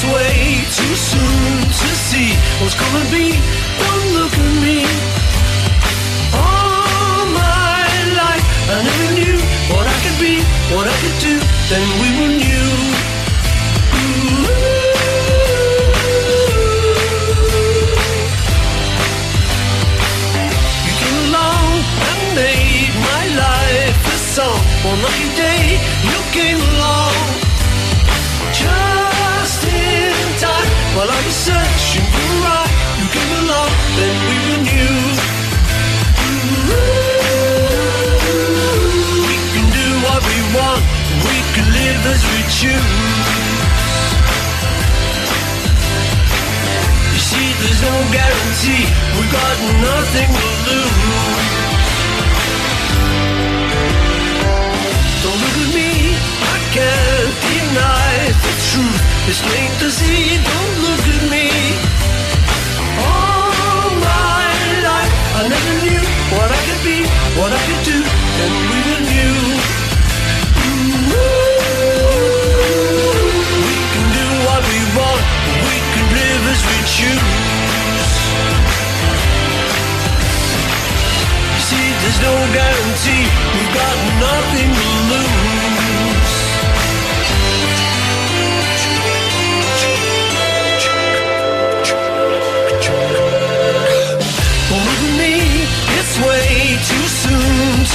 It's way too soon to see what's gonna be. Don't look at me. All my life I never knew what I could be, what I could do. Then we were new. You came along and made my life a song. Lucky day you searching for right. You came along, then we were new. We can do what we want. We can live as we choose. You see, there's no guarantee. We've got nothing to lose. Truth. It's plain to see. Don't look at me. All my life I never knew what I could be, what I could do, and we were new. We can do what we want. We can live as we choose. You see, there's no guarantee. We've got nothing to lose.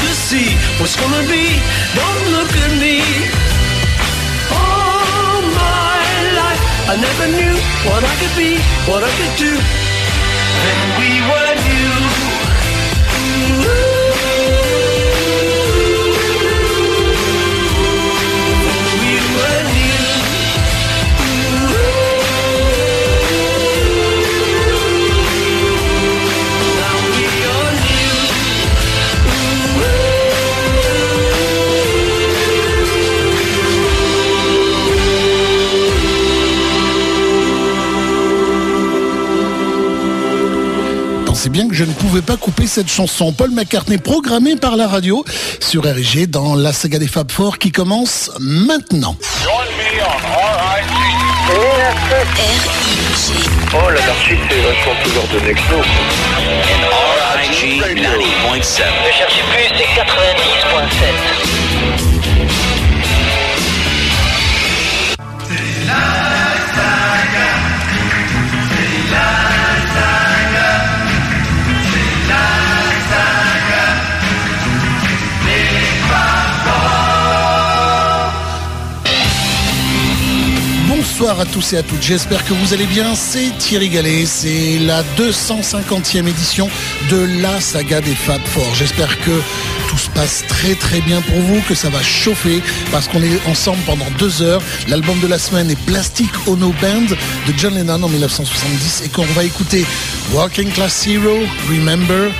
To see what's gonna be. Don't look at me. All my life, I never knew what I could be, what I could do. Then we were new. Pensez bien que je ne pouvais pas couper cette chanson. Paul McCartney programmée par la radio sur RG dans la saga des Fab Four qui commence maintenant. Oh, l'anarchie, c'est vachement l'heure de Nexo. RIG 90.7. Ne cherchez plus, c'est 90.7. Bonsoir à tous et à toutes, j'espère que vous allez bien, c'est Thierry Gallet, c'est la 250e édition de la saga des Fab Four. J'espère que tout se passe très très bien pour vous, que ça va chauffer, parce qu'on est ensemble pendant deux heures. L'album de la semaine est Plastic Ono Band de John Lennon en 1970 et qu'on va écouter Working Class Hero, Remember,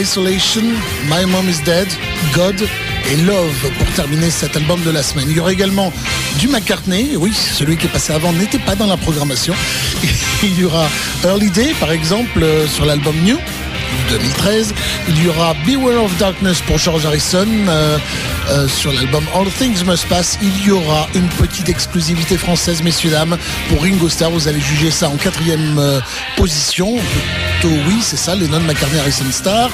Isolation, My Mom is Dead, God et Love pour terminer cet album de la semaine. Il y aura également du McCartney, oui, celui qui est passé avant n'était pas dans la programmation. Il y aura Early Day par exemple euh, sur l'album New. 2013. Il y aura Beware of Darkness pour George Harrison euh, euh, sur l'album All Things Must Pass. Il y aura une petite exclusivité française, messieurs dames, pour Ringo Starr. Vous allez juger ça en quatrième euh, position. Oui, c'est ça, Lennon, McCartney, Harrison Starr.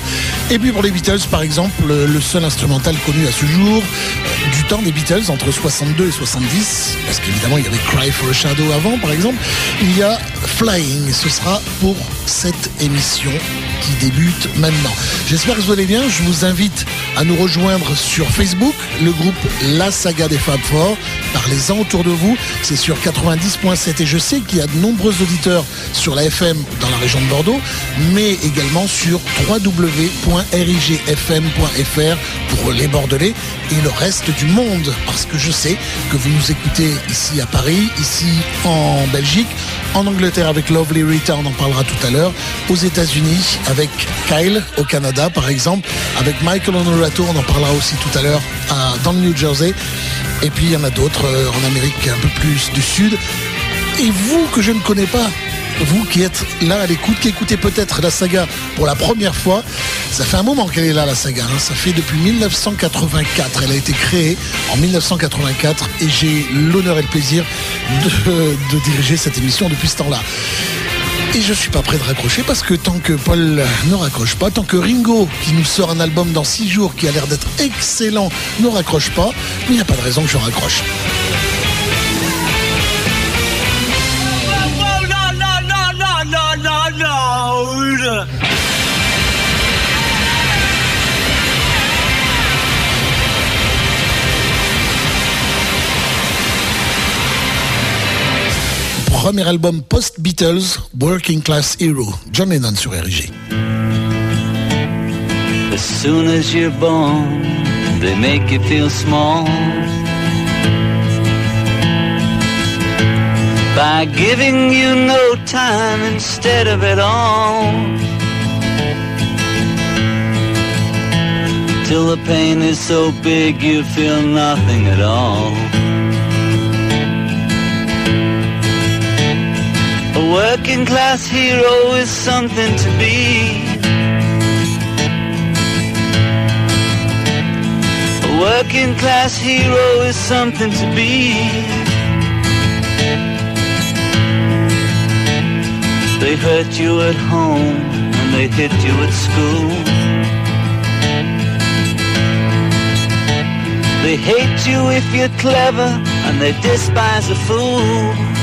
Et puis pour les Beatles, par exemple, le seul instrumental connu à ce jour euh, du temps des Beatles entre 62 et 70, parce qu'évidemment il y avait Cry for a Shadow avant, par exemple. Il y a Flying. Ce sera pour cette émission qui débute maintenant. J'espère que vous allez bien. Je vous invite à nous rejoindre sur Facebook, le groupe La Saga des Fab Four. Parlez-en autour de vous. C'est sur 90.7 et je sais qu'il y a de nombreux auditeurs sur la FM dans la région de Bordeaux, mais également sur www.rigfm.fr pour les Bordelais et le reste du monde. Parce que je sais que vous nous écoutez ici à Paris, ici en Belgique, en Angleterre avec Lovely Rita, on en parlera tout à l'heure, aux États-Unis avec Kyle au Canada par exemple, avec Michael Honorato, on en parlera aussi tout à l'heure dans le New Jersey. Et puis il y en a d'autres euh, en Amérique un peu plus du sud. Et vous que je ne connais pas, vous qui êtes là à l'écoute, qui écoutez peut-être la saga pour la première fois, ça fait un moment qu'elle est là, la saga. Hein. Ça fait depuis 1984. Elle a été créée en 1984 et j'ai l'honneur et le plaisir de, diriger cette émission depuis ce temps-là. Et je suis pas prêt de raccrocher parce que tant que Paul ne raccroche pas, tant que Ringo, qui nous sort un album dans six jours, qui a l'air d'être excellent, ne raccroche pas, il n'y a pas de raison que je raccroche. Premier album post-Beatles, Working Class Hero, John Lennon sur RG. As soon as you're born, they make you feel small. By giving you no time instead of it all. Till the pain is so big you feel nothing at all. A working class hero is something to be. A working class hero is something to be. They hurt you at home and they hit you at school. They hate you if you're clever and they despise a fool.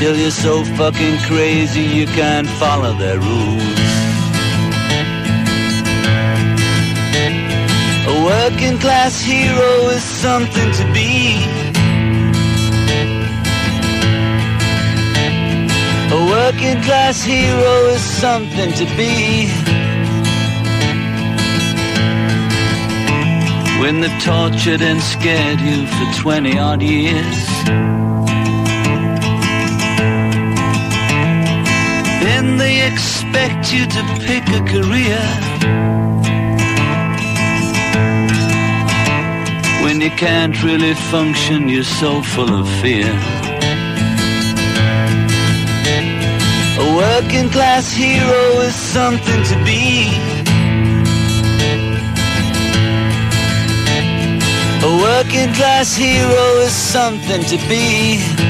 Till you're so fucking crazy you can't follow their rules. A working class hero is something to be. A working class hero is something to be. When they've tortured and scared you for 20 odd years. Then they expect you to pick a career. When you can't really function, you're so full of fear. A working class hero is something to be. A working class hero is something to be.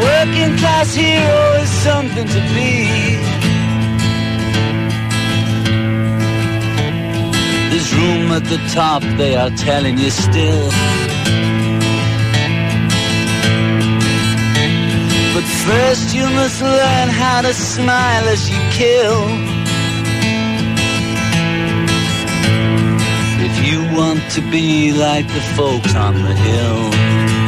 Working class hero is something to be. There's room at the top, they are telling you still. But first you must learn how to smile as you kill. If you want to be like the folks on the hill.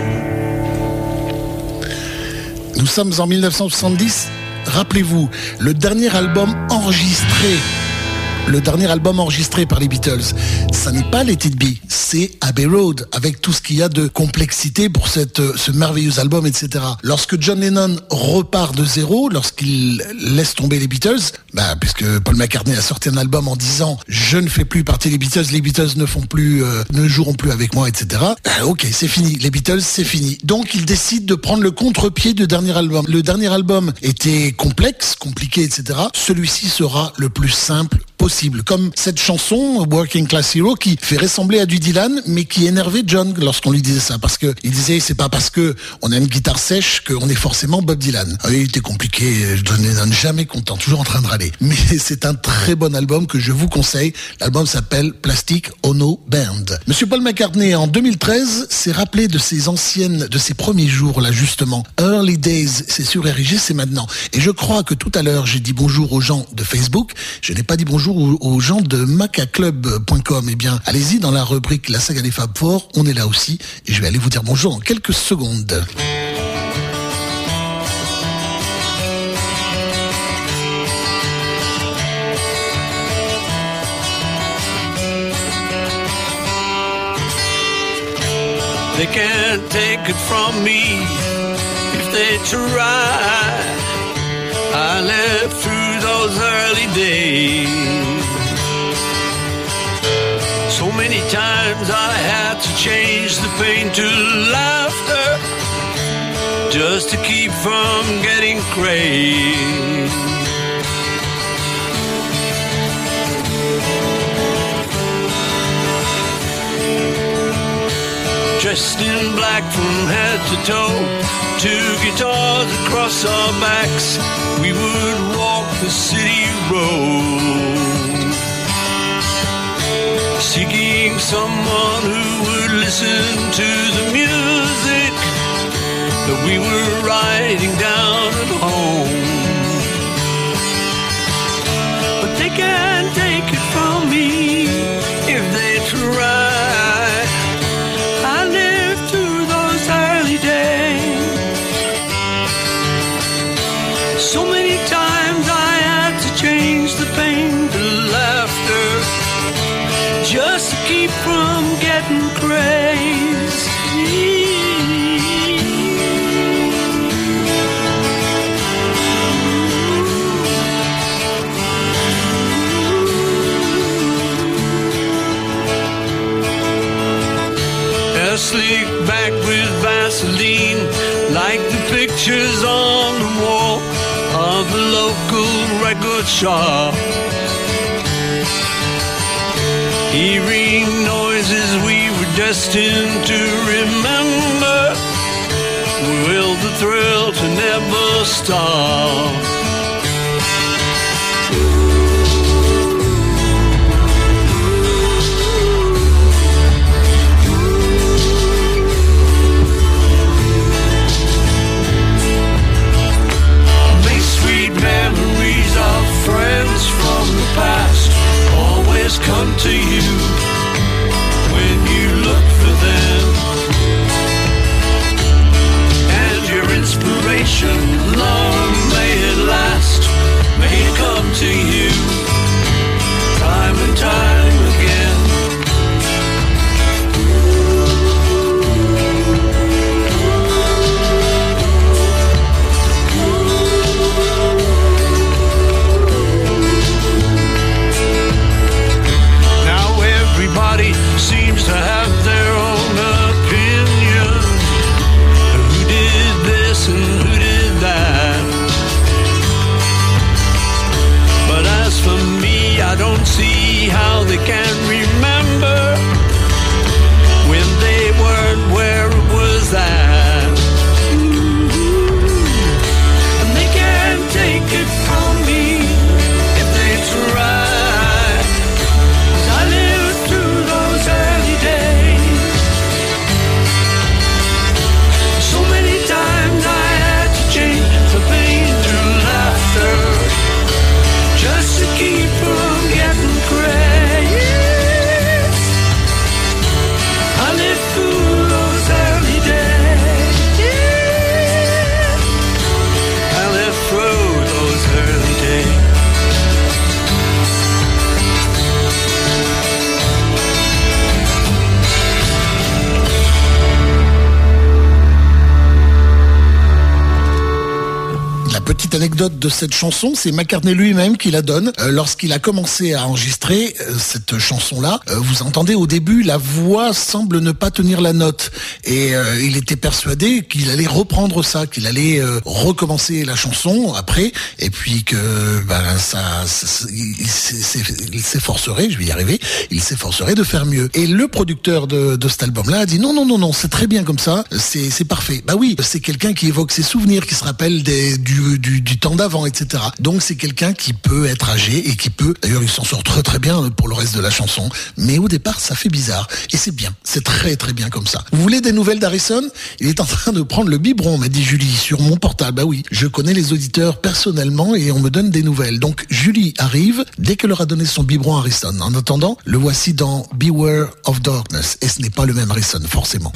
Nous sommes en 1970. Rappelez-vous, le dernier album enregistré le dernier album enregistré par les Beatles, ça n'est pas Let It Be, c'est Abbey Road, avec tout ce qu'il y a de complexité pour cette, euh, ce merveilleux album, etc. Lorsque John Lennon repart de zéro, lorsqu'il laisse tomber les Beatles, bah, puisque Paul McCartney a sorti un album en disant je ne fais plus partie des Beatles, les Beatles ne font plus, euh, ne joueront plus avec moi, etc. Bah, ok, c'est fini, les Beatles, c'est fini. Donc il décide de prendre le contre-pied du dernier album. Le dernier album était complexe, compliqué, etc. Celui-ci sera le plus simple possible. Comme cette chanson, Working Class Hero, qui fait ressembler à du Dylan, mais qui énervait John lorsqu'on lui disait ça. Parce que il disait, c'est pas parce que on a une guitare sèche qu'on est forcément Bob Dylan. Ah, il était compliqué, je ne jamais content, toujours en train de râler. Mais c'est un très bon album que je vous conseille. L'album s'appelle Plastic Ono Band. Monsieur Paul McCartney, en 2013, s'est rappelé de ses anciennes, de ses premiers jours, là, justement. Early Days, c'est sur RG, c'est maintenant. Et je crois que tout à l'heure, j'ai dit bonjour aux gens de Facebook. Je n'ai pas dit bonjour aux gens de macaclub.com. Eh bien, allez-y dans la rubrique La saga des Fab Four. On est là aussi. Et je vais aller vous dire bonjour en quelques secondes. So many times I had to change the pain to laughter just to keep from getting crazy. dressed in black from head to toe. Two guitars across our backs, we would walk the city road. Seeking someone who would listen to the music that we were writing down at home. But they can't take it from me shop. Hearing noises we were destined to remember, will the thrill to never stop. To you De cette chanson, c'est McCartney lui-même qui la donne. Euh, lorsqu'il a commencé à enregistrer euh, cette chanson-là, euh, vous entendez au début, la voix semble ne pas tenir la note. Et il était persuadé qu'il allait reprendre ça, qu'il allait recommencer la chanson après, et puis que ben, ça, il s'efforcerait, je vais y arriver, il s'efforcerait de faire mieux. Et le producteur de, cet album-là a dit non, non, non, non, c'est très bien comme ça, c'est parfait. Bah oui, c'est quelqu'un qui évoque ses souvenirs, qui se rappelle des, du temps d'avant, etc. Donc c'est quelqu'un qui peut être âgé et qui peut, d'ailleurs il s'en sort très très bien pour le reste de la chanson, mais au départ ça fait bizarre. Et c'est bien, c'est très très bien comme ça. Vous voulez des nouvelles d'Harrison? Il est en train de prendre le biberon, m'a dit Julie, sur mon portable. Bah oui, je connais les auditeurs personnellement et on me donne des nouvelles. Donc Julie arrive dès qu'elle leur a donné son biberon Harrison. En attendant, le voici dans Beware of Darkness. Et ce n'est pas le même Harrison, forcément.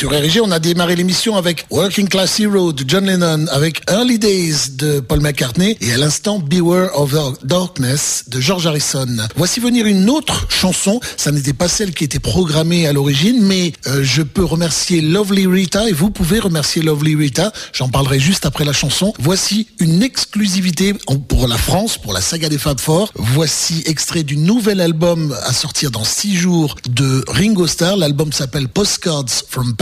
Sur RG. On a démarré l'émission avec Working Class Hero de John Lennon, avec Early Days de Paul McCartney et à l'instant Beware of Darkness de George Harrison. Voici venir une autre chanson. Ça n'était pas celle qui était programmée à l'origine, mais euh, je peux remercier Lovely Rita et vous pouvez remercier Lovely Rita. J'en parlerai juste après la chanson. Voici une exclusivité pour la France, pour la saga des Fab Four. Voici extrait du nouvel album à sortir dans six jours de Ringo Starr. L'album s'appelle Postcards from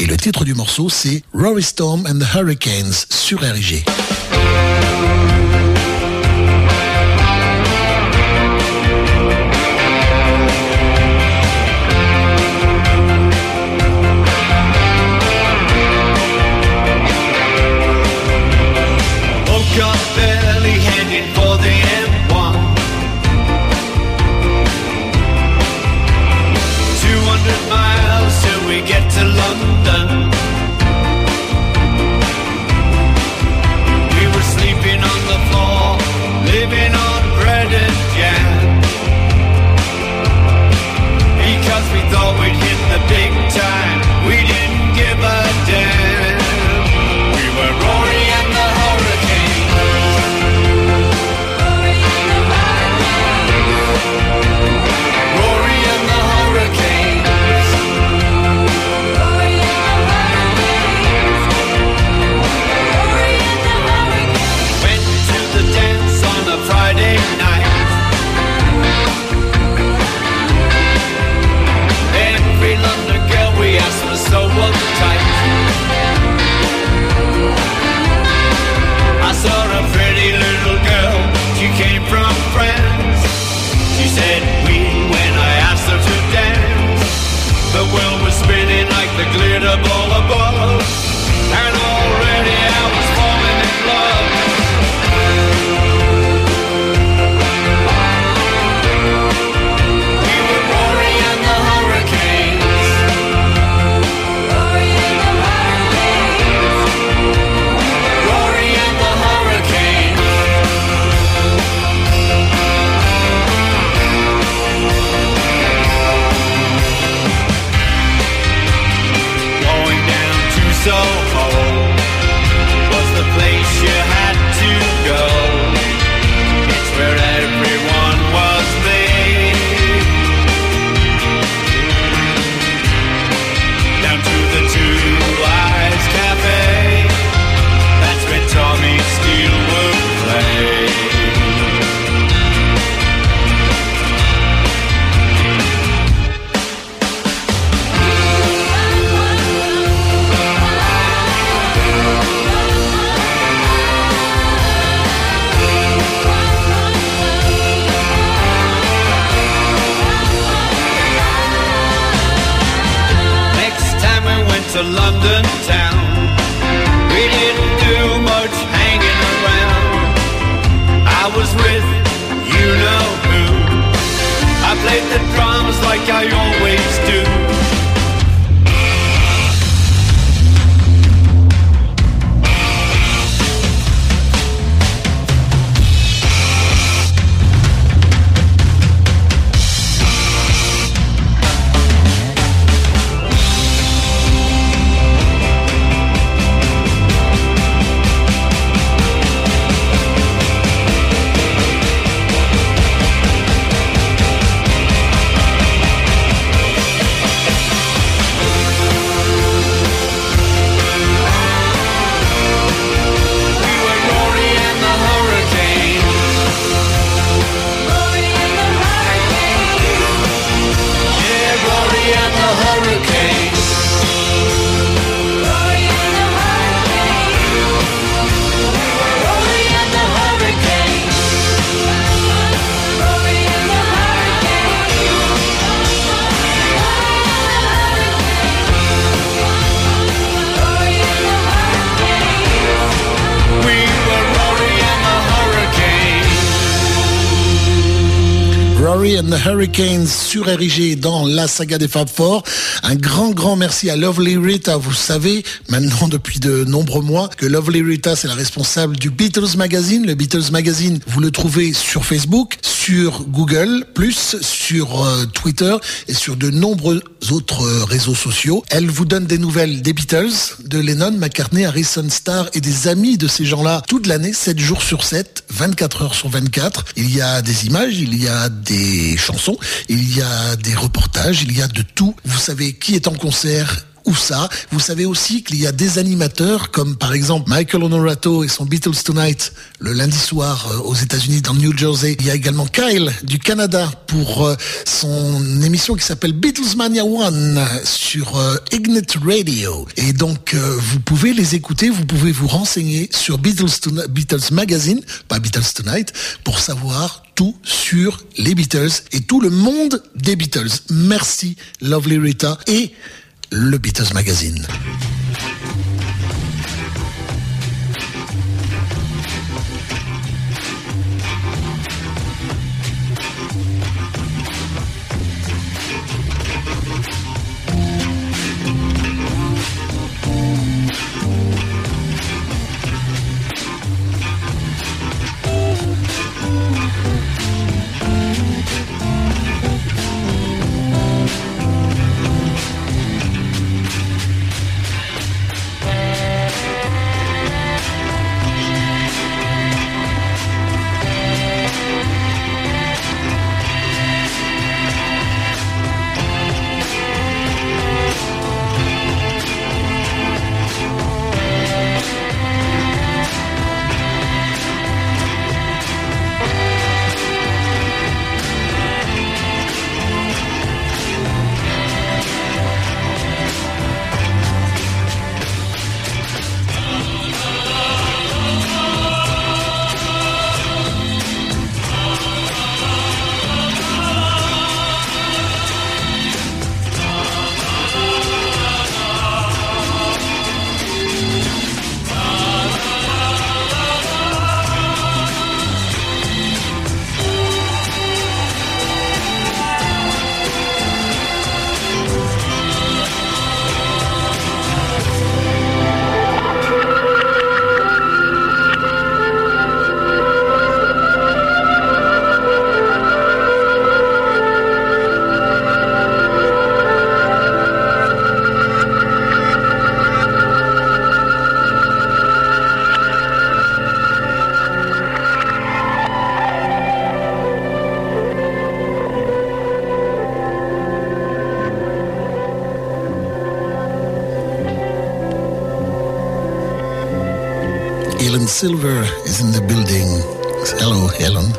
Et le titre du morceau c'est Rory Storm and the Hurricanes sur RG. like I always do. Hurricanes sur RIG dans la saga des Fab Four. Un grand, grand merci à Lovely Rita. Vous savez, maintenant depuis de nombreux mois, que Lovely Rita, c'est la responsable du Beatles Magazine. Le Beatles Magazine, vous le trouvez sur Facebook, sur Google, plus sur euh, Twitter et sur de nombreux autres euh, réseaux sociaux. Elle vous donne des nouvelles des Beatles, de Lennon, McCartney, Harrison Starr et des amis de ces gens-là toute l'année, 7 jours sur 7, 24 heures sur 24. Il y a des images, il y a des chansons, il y a des reportages, il y a de tout. Vous savez qui est en concert, où ça. Vous savez aussi qu'il y a des animateurs comme par exemple Michael Honorato et son Beatles Tonight le lundi soir euh, aux États-Unis dans le New Jersey. Il y a également Kyle du Canada pour euh, son émission qui s'appelle Beatles Mania One sur euh, Ignite Radio. Et donc vous pouvez les écouter, vous pouvez vous renseigner sur Beatles, Beatles Magazine, pas Beatles Tonight, pour savoir tout sur les Beatles et tout le monde des Beatles. Merci Lovely Rita et le Beatles Magazine. Silver is in the building. Hello, Helen.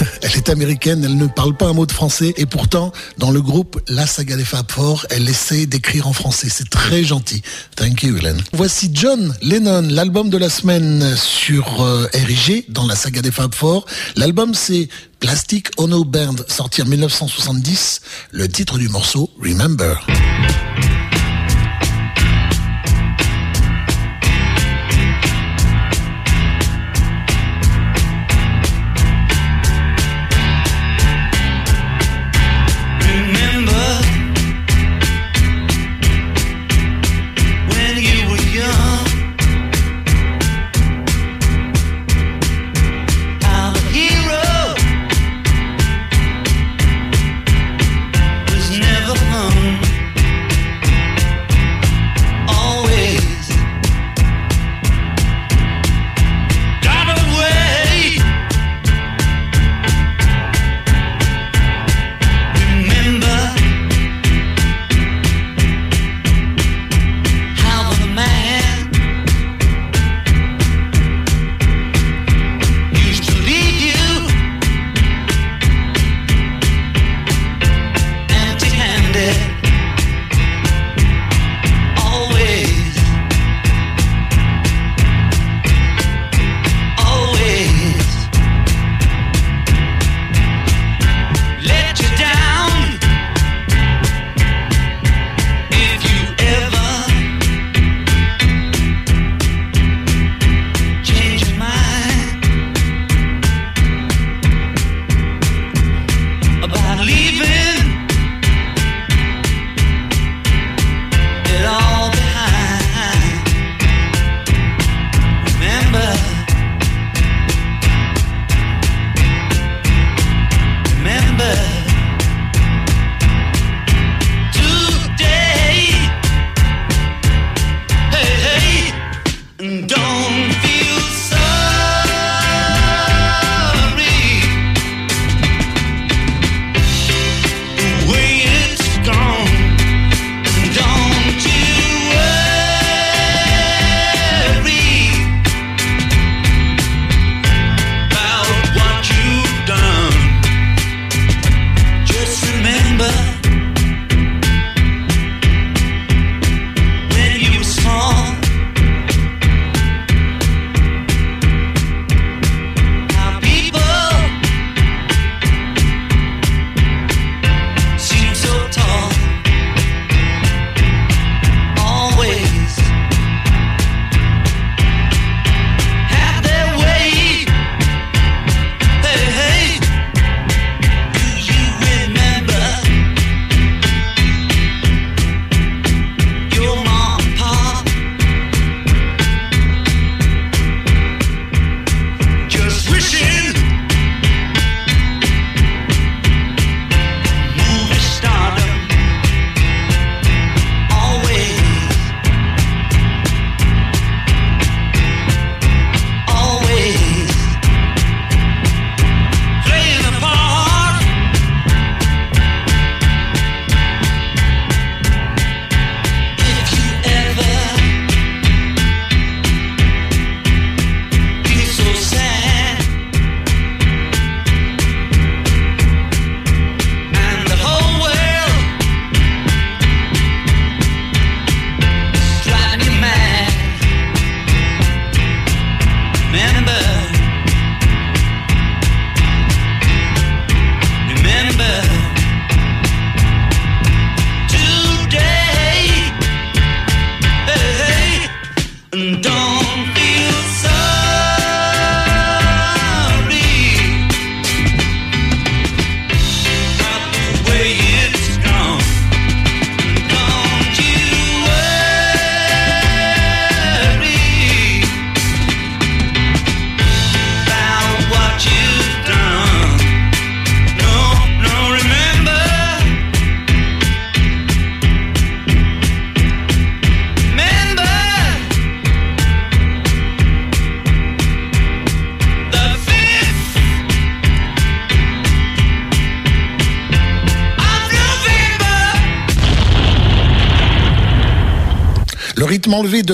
Elle est américaine, elle ne parle pas un mot de français et pourtant, dans le groupe La Saga des Fab Four, elle essaie d'écrire en français. C'est très gentil. Thank you, Helen. Voici John Lennon, l'album de la semaine sur euh, RIG dans La Saga des Fab Four. L'album, c'est Plastic Ono Band, sorti en 1970. Le titre du morceau, Remember.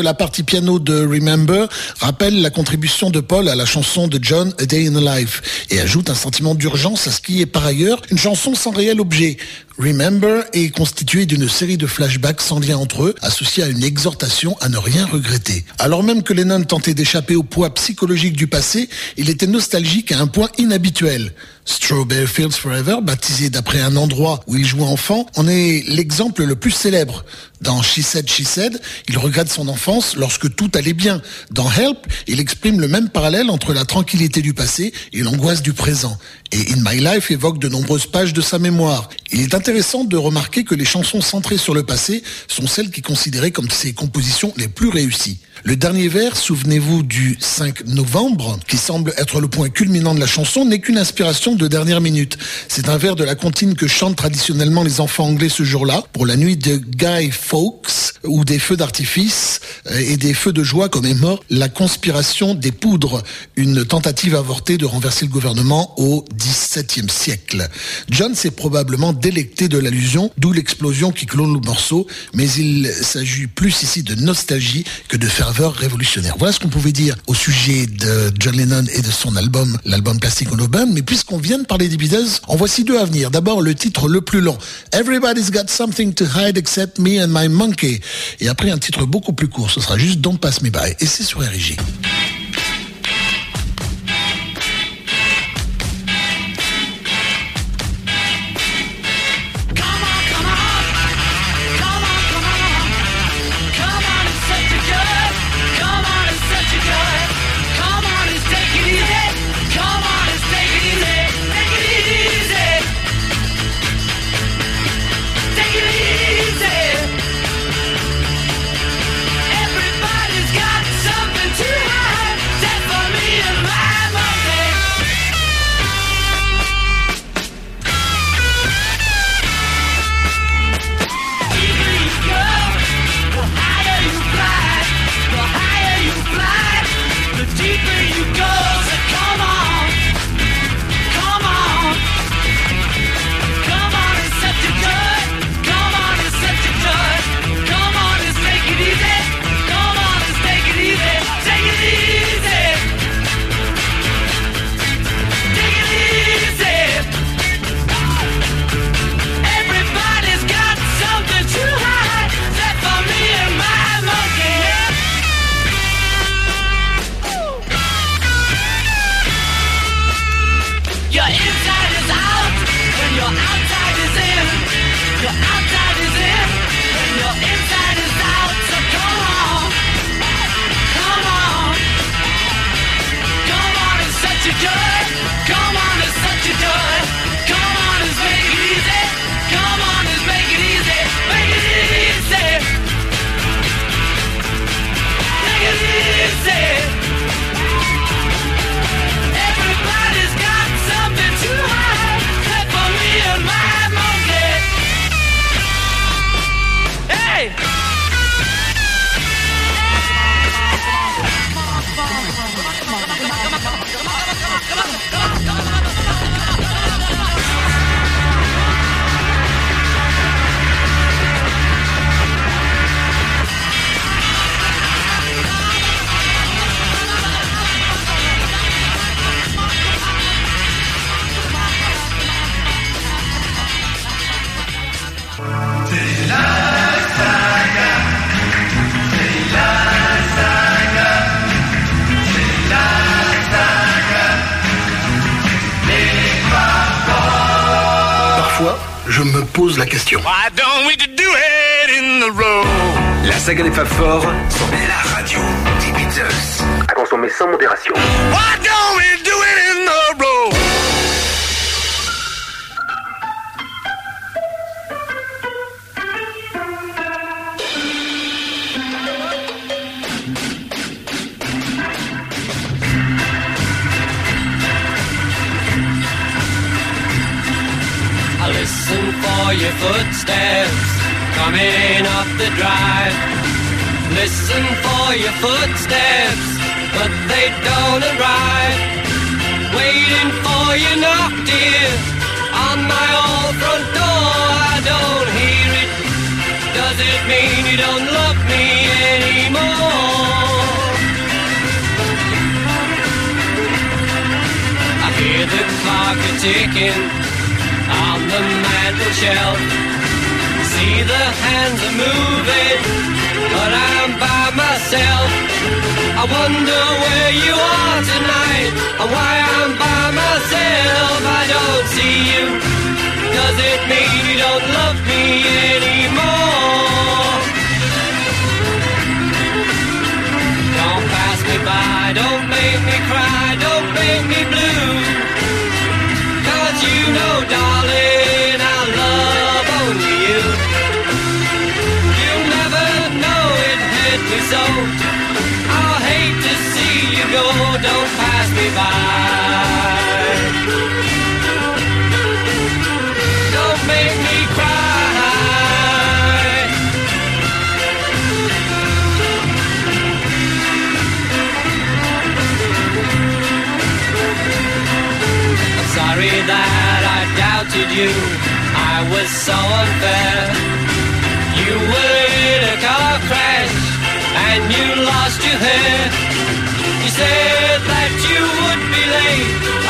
La partie piano de Remember rappelle la contribution de Paul à la chanson de John A Day in a Life et ajoute un sentiment d'urgence à ce qui est par ailleurs une chanson sans réel objet. Remember est constitué d'une série de flashbacks sans lien entre eux, associés à une exhortation à ne rien regretter. Alors même que Lennon tentait d'échapper au poids psychologique du passé, il était nostalgique à un point inhabituel. Strawberry Fields Forever, baptisé d'après un endroit où il jouait enfant, en est l'exemple le plus célèbre. Dans She Said, She Said, il regrette son enfance lorsque tout allait bien. Dans Help, il exprime le même parallèle entre la tranquillité du passé et l'angoisse du présent. Et In My Life évoque de nombreuses pages de sa mémoire. Intéressant de remarquer que les chansons centrées sur le passé sont celles qui considérées comme ses compositions les plus réussies. Le dernier vers, souvenez-vous du 5 novembre, qui semble être le point culminant de la chanson, n'est qu'une inspiration de dernière minute. C'est un vers de la comptine que chantent traditionnellement les enfants anglais ce jour-là, pour la nuit de Guy Fawkes, ou des feux d'artifice euh, et des feux de joie comme mort la conspiration des poudres, une tentative avortée de renverser le gouvernement au XVIIe siècle. John s'est probablement délecté de l'allusion, d'où l'explosion qui clôt le morceau, mais il s'agit plus ici de nostalgie que de faire révolutionnaire. Voilà ce qu'on pouvait dire au sujet de John Lennon et de son album, l'album Plastic Ono Band. Mais puisqu'on vient de parler des Beatles, en voici deux à venir. D'abord, le titre le plus long, Everybody's Got Something to Hide Except Me and My Monkey. Et après, un titre beaucoup plus court, ce sera juste Don't Pass Me By. Et c'est sur RG.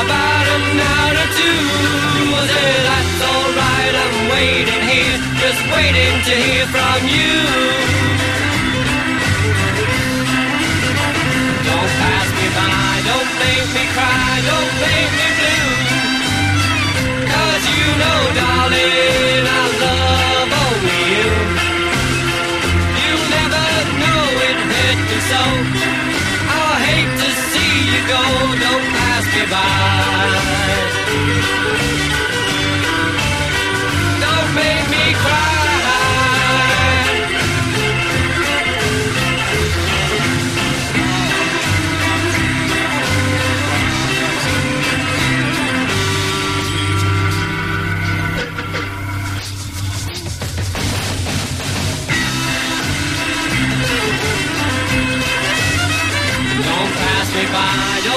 about an hour or two. Well, say, that's alright, I'm waiting here, just waiting to hear from you. Don't pass me by, don't make me cry, don't make me blue. Cause you know, darling, I love only you. You never know it hurt me so. I hate to see you go, don't goodbye. Don't make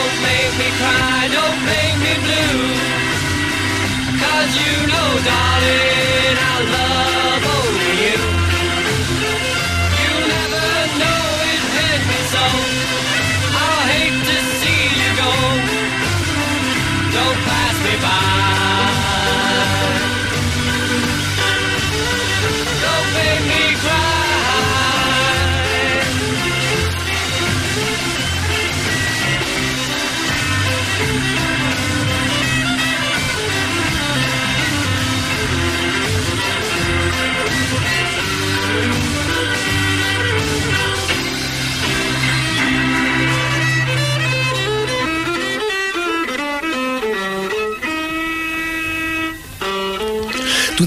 Don't make me cry, don't make me blue. Cause you know, darling, I love only you.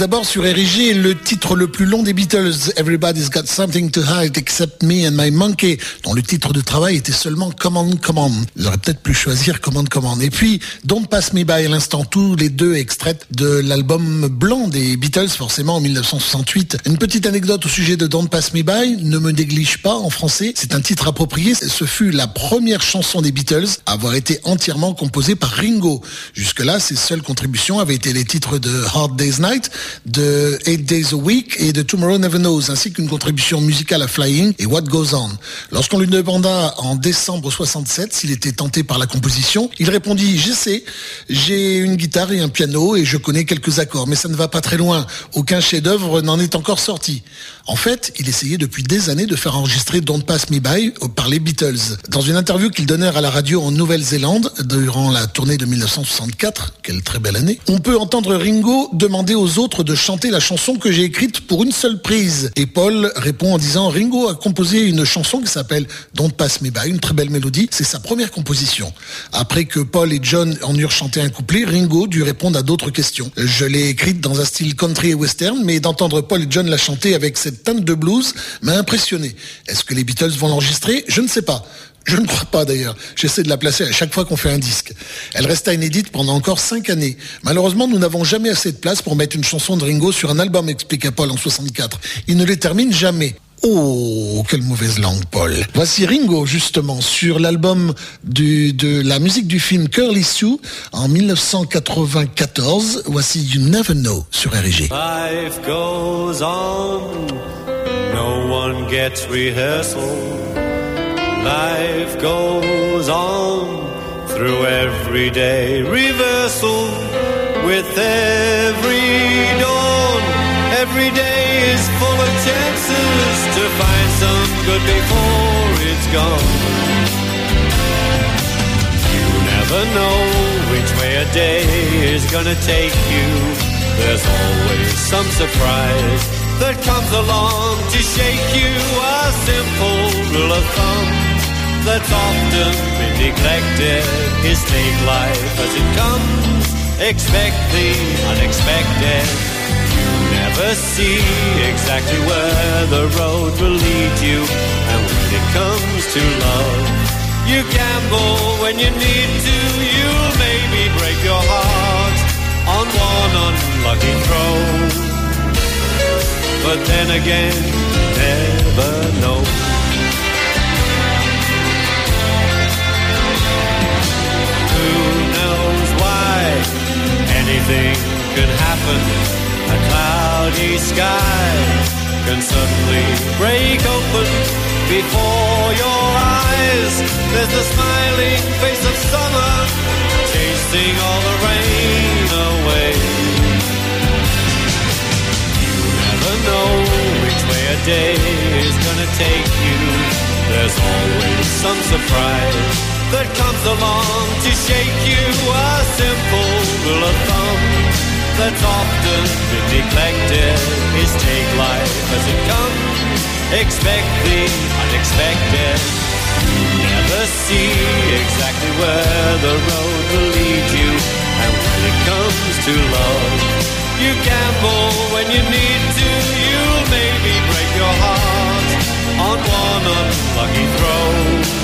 D'abord sur Érigé, le titre le plus long des Beatles, Everybody's Got Something to Hide Except Me and My Monkey, dont le titre de travail était seulement Command Command. Ils auraient peut-être pu choisir Command Command. Et puis Don't Pass Me By à l'instant, tous les deux extraits de l'album blanc des Beatles, forcément en 1968. Une petite anecdote au sujet de Don't Pass Me By, ne me néglige pas en français, c'est un titre approprié. Ce fut la première chanson des Beatles à avoir été entièrement composée par Ringo. Jusque-là, ses seules contributions avaient été les titres de Hard Day's Night, de Eight Days a Week et de Tomorrow Never Knows, ainsi qu'une contribution musicale à Flying et What Goes On. Lorsqu'on lui demanda en décembre 67 s'il était tenté par la composition, il répondit J'essaie, j'ai une guitare et un piano et je connais quelques accords, mais ça ne va pas très loin. Aucun chef-d'œuvre n'en est encore sorti. En fait, il essayait depuis des années de faire enregistrer Don't Pass Me By par les Beatles. Dans une interview qu'ils donnèrent à la radio en Nouvelle-Zélande durant la tournée de 1964, quelle très belle année, on peut entendre Ringo demander aux autres de chanter la chanson que j'ai écrite pour une seule prise. Et Paul répond en disant Ringo a composé une chanson qui s'appelle Don't Pass Me By, une très belle mélodie. C'est sa première composition. Après que Paul et John en eurent chanté un couplet, Ringo dut répondre à d'autres questions. Je l'ai écrite dans un style country et western, mais d'entendre Paul et John la chanter avec cette teinte de blues m'a impressionné. Est-ce que les Beatles vont l'enregistrer? Je ne sais pas. Je ne crois pas d'ailleurs. J'essaie de la placer à chaque fois qu'on fait un disque. Elle resta inédite pendant encore cinq années. Malheureusement, nous n'avons jamais assez de place pour mettre une chanson de Ringo sur un album, expliqua Paul en 64. Il ne les termine jamais. Oh, quelle mauvaise langue, Paul. Voici Ringo, justement, sur l'album de la musique du film Curly Sue en 1994. Voici You Never Know sur RG. Life goes on, no one gets rehearsal. Life goes on through everyday reversal with every dawn. Every day is full of chances to find some good before it's gone. You never know which way a day is gonna take you. There's always some surprise that comes along to shake you. A simple rule of thumb that's often been neglected is take life as it comes. Expect the unexpected. Never see exactly where the road will lead you. And when it comes to love, you gamble when you need to. You'll maybe break your heart on one unlucky throw. But then again, never know. Who knows why anything can happen? Cloudy sky can suddenly break open before your eyes. There's the smiling face of summer chasing all the rain away. You never know which way a day is gonna take you. There's always some surprise that comes along to shake you. A simple rule of thumb that's often been neglected is take life as it comes. Expect the unexpected. You never see exactly where the road will lead you. And when it comes to love, you gamble when you need to. You'll maybe break your heart on one unlucky throw.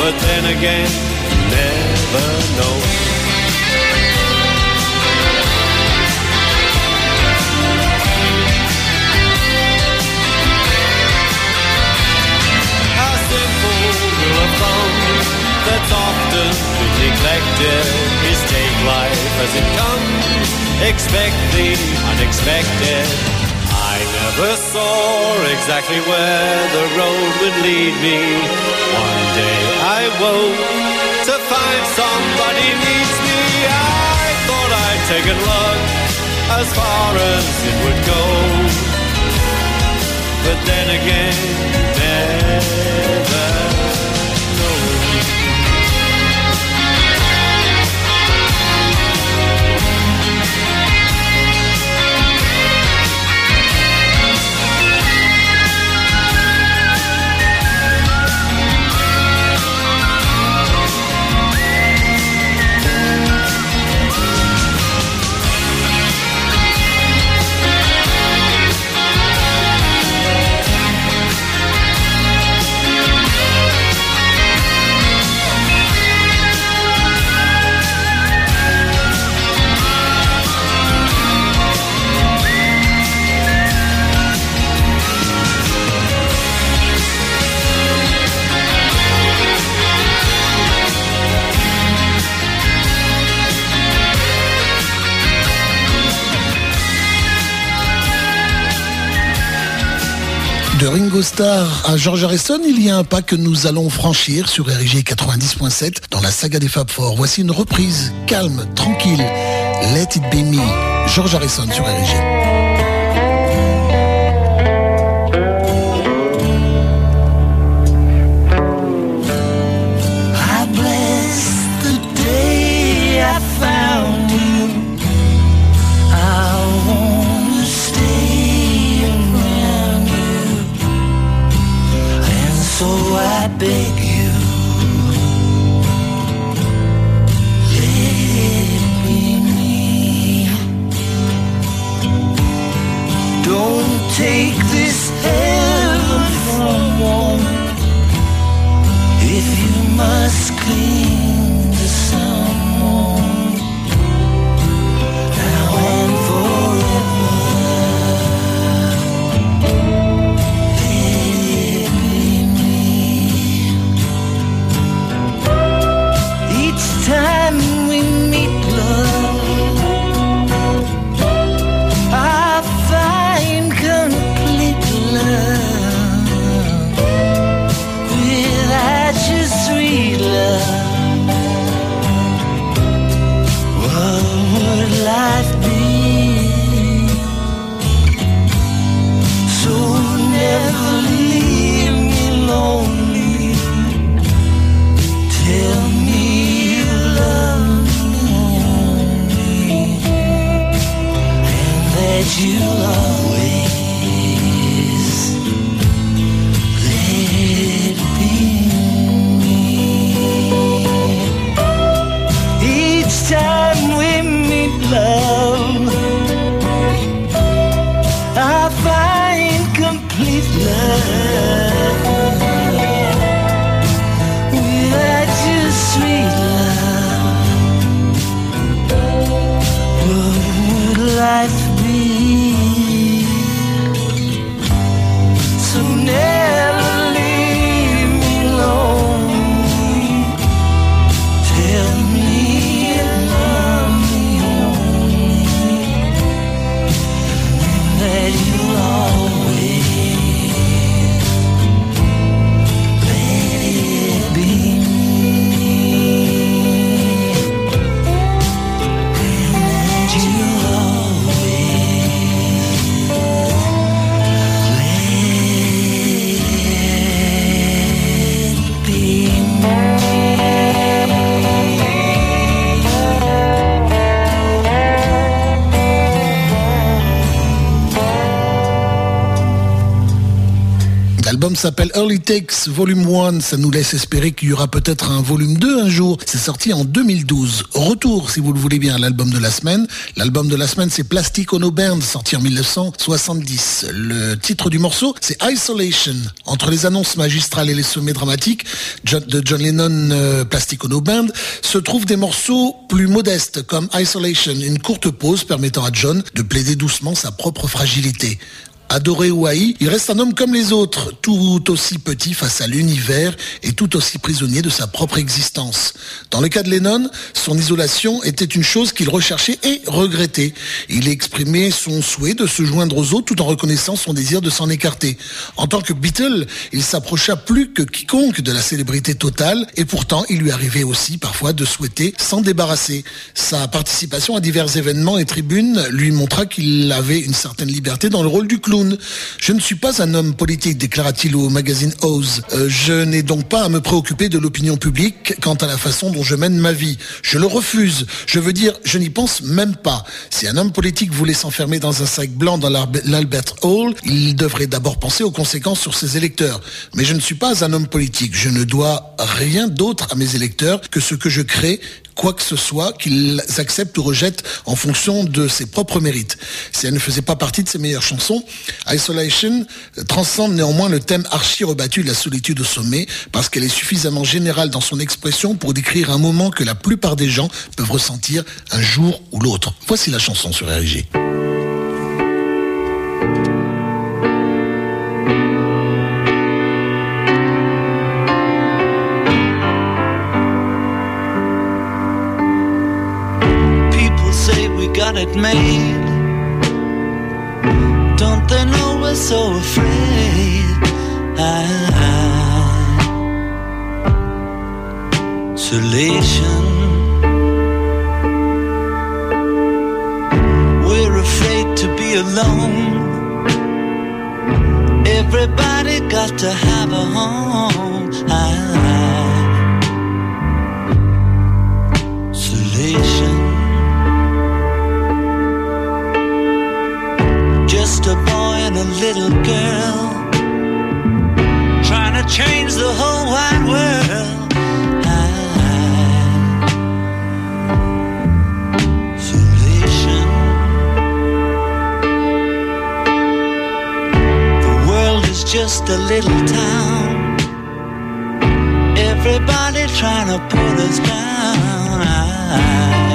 But then again, you never know. That's often neglected is take life as it comes. Expect the unexpected. I never saw exactly where the road would lead me. One day I woke to find somebody needs me. I thought I'd taken luck as far as it would go. But then again, never De Ringo Starr à George Harrison, il y a un pas que nous allons franchir sur RG 90.7 dans la saga des Fab Four. Voici une reprise calme, tranquille. Let It Be Me. George Harrison sur RG. S'appelle Early Takes Volume 1. Ça nous laisse espérer qu'il y aura peut-être un volume 2 un jour. C'est sorti en 2012. Retour, si vous le voulez bien, l'album de la semaine. L'album de la semaine, c'est Plastic Ono Band, sorti en 1970. Le titre du morceau, c'est Isolation. Entre les annonces magistrales et les sommets dramatiques de John Lennon, euh, Plastic Ono Band, se trouvent des morceaux plus modestes, comme Isolation, une courte pause permettant à John de plaider doucement sa propre fragilité. Adoré ou haï, il reste un homme comme les autres, tout aussi petit face à l'univers et tout aussi prisonnier de sa propre existence. Dans le cas de Lennon, son isolation était une chose qu'il recherchait et regrettait. Il exprimait son souhait de se joindre aux autres tout en reconnaissant son désir de s'en écarter. En tant que Beatle, il s'approcha plus que quiconque de la célébrité totale et pourtant il lui arrivait aussi parfois de souhaiter s'en débarrasser. Sa participation à divers événements et tribunes lui montra qu'il avait une certaine liberté dans le rôle du clown je ne suis pas un homme politique, déclara-t-il au magazine Oz. Euh, je n'ai donc pas à me préoccuper de l'opinion publique quant à la façon dont je mène ma vie. Je le refuse. Je veux dire, je n'y pense même pas. Si un homme politique voulait s'enfermer dans un sac blanc dans l'Albert Hall, il devrait d'abord penser aux conséquences sur ses électeurs. Mais je ne suis pas un homme politique. Je ne dois rien d'autre à mes électeurs que ce que je crée quoi que ce soit qu'ils acceptent ou rejettent en fonction de ses propres mérites. Si elle ne faisait pas partie de ses meilleures chansons, Isolation transcende néanmoins le thème archi rebattu de la solitude au sommet parce qu'elle est suffisamment générale dans son expression pour décrire un moment que la plupart des gens peuvent ressentir un jour ou l'autre. Voici la chanson sur RG. made. Don't they know we're so afraid? Isolation. We're afraid to be alone. Everybody got to have a home. Isolation. Little girl trying to change the whole wide world. Isolation. The world is just a little town. Everybody trying to put us down. Isolation.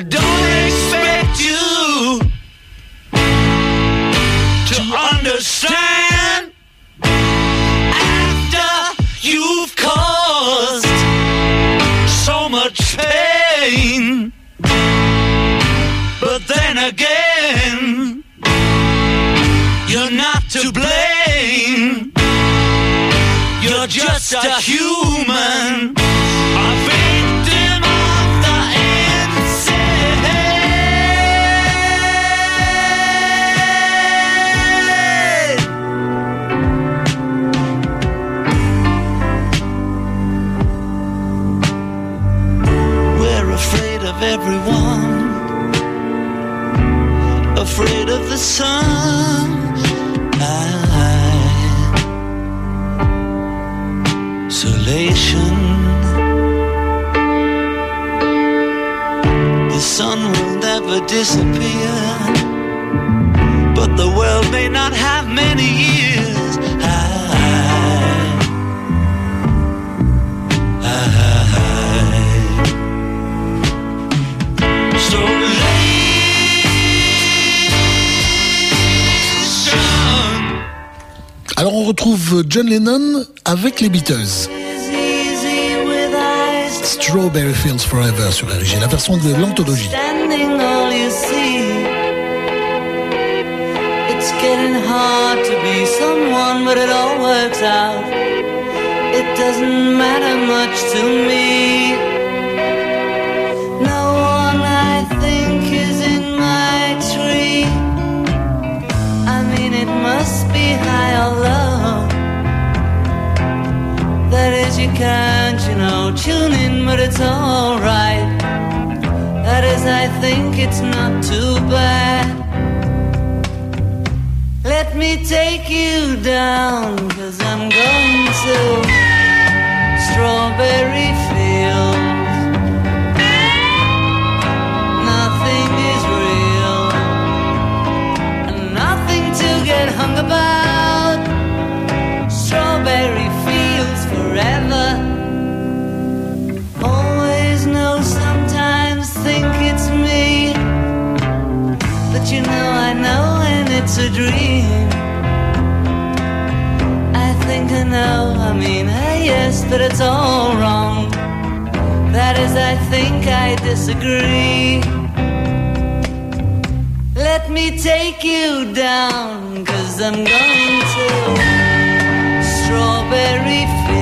I don't expect you to understand after you've caused so much pain. But then again, you're not to blame. You're just a human, afraid of the sun. Isolation. The sun will never disappear, but the world may not have many years. Alors on retrouve John Lennon avec les Beatles. Strawberry Fields Forever sur RG, la version de l'anthologie. It's getting. Can't, you know, tune in, but it's alright. That is, I think it's not too bad. Let me take you down, cause I'm going to Strawberry it's a dream. I think I know, I mean, I yes, but it's all wrong. That is, I think I disagree. Let me take you down, cause I'm going to Strawberry Fields.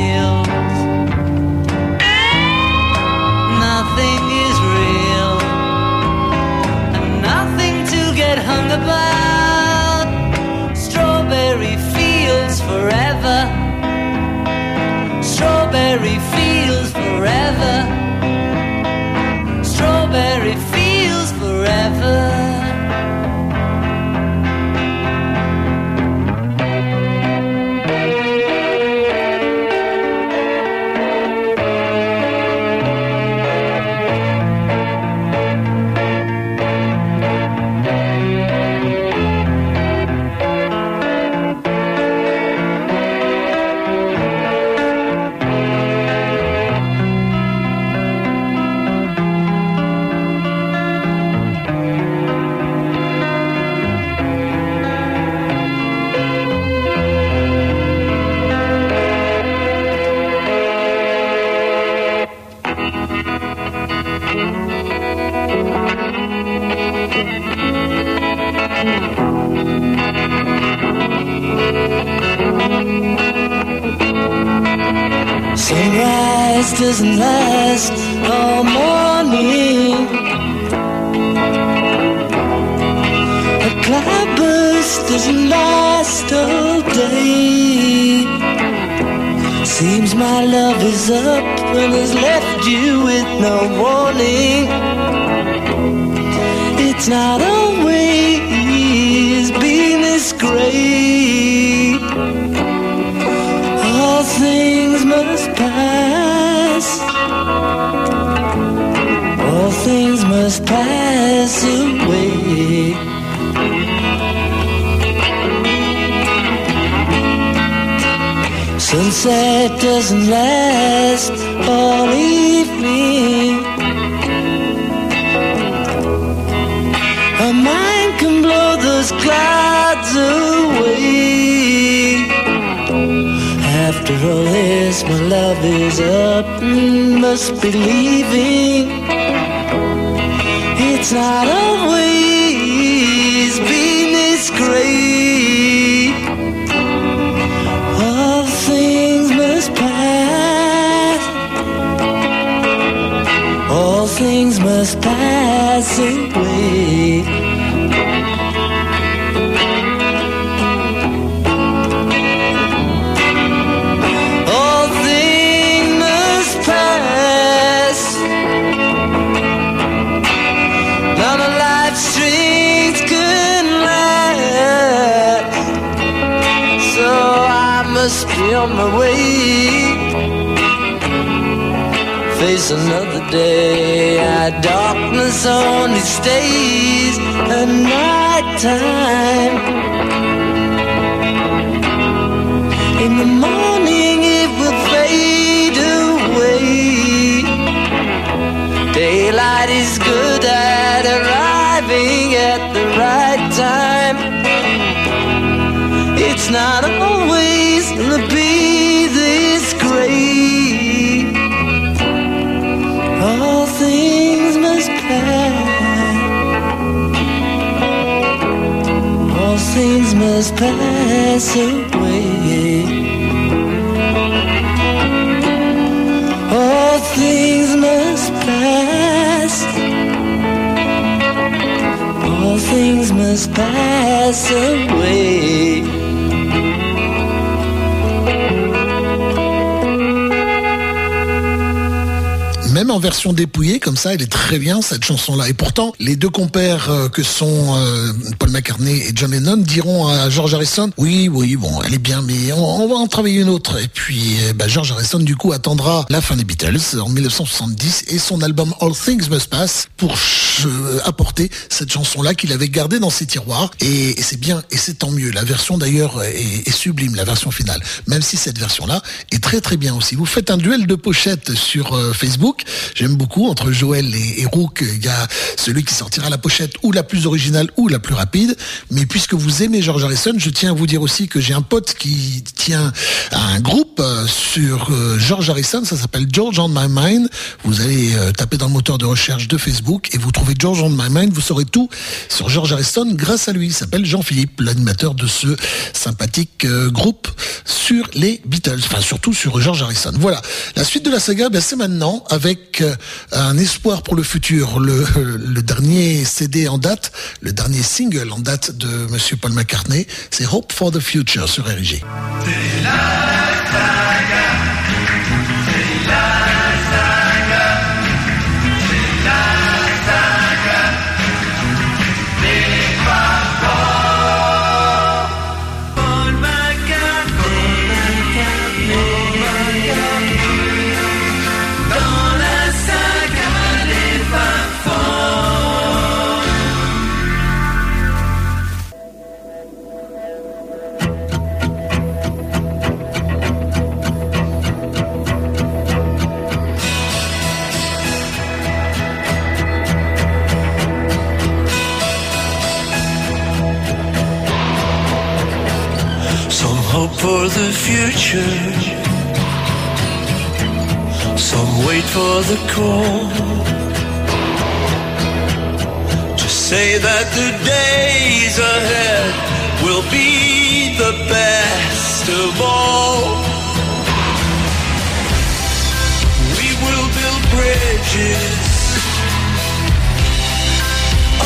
Doesn't last all morning. A cloudburst doesn't last all day. Seems my love is up and has left you with no warning. It's not always been this great. Must pass away. Sunset doesn't last all evening. A mind can blow those clouds away. After all this, my love is up and must be leaving. It's not always been this great. All things must pass. All things must pass Face another day. Our darkness only stays at night time. In the morning it will fade away. Daylight is good at arriving at the right time. It's not must pass away. All things must pass. All things must pass away. Version dépouillée, comme ça, elle est très bien cette chanson-là. Et pourtant, les deux compères euh, que sont euh, Paul McCartney et John Lennon diront à George Harrison, oui, oui, bon, elle est bien, mais on, va en travailler une autre. Et puis, euh, bah, George Harrison, du coup, attendra la fin des Beatles en 1970 et son album All Things Must Pass pour apporter cette chanson-là qu'il avait gardée dans ses tiroirs. Et, c'est bien, et c'est tant mieux. La version d'ailleurs est, est sublime, la version finale. Même si cette version-là est très très bien aussi. Vous faites un duel de pochettes sur Facebook. J'aime beaucoup entre Joël et, Rook. Il y a celui qui sortira la pochette ou la plus originale ou la plus rapide. Mais puisque vous aimez George Harrison, je tiens à vous dire aussi que j'ai un pote qui tient un groupe euh, sur euh, George Harrison. Ça s'appelle George on My Mind. Vous allez euh, taper dans le moteur de recherche de Facebook et vous trouvez George on My Mind. Vous saurez tout sur George Harrison grâce à lui. Il s'appelle Jean-Philippe, l'animateur de ce sympathique groupe sur les Beatles. Enfin, surtout sur George Harrison. Voilà. La suite de la saga, ben, c'est maintenant avec euh, un espoir pour le futur. Le, dernier CD en date, le dernier single en date de Monsieur Paul McCartney, c'est Hope for the Future sur RG. The future. Some wait for the call. To say that the days ahead will be the best of all. We will build bridges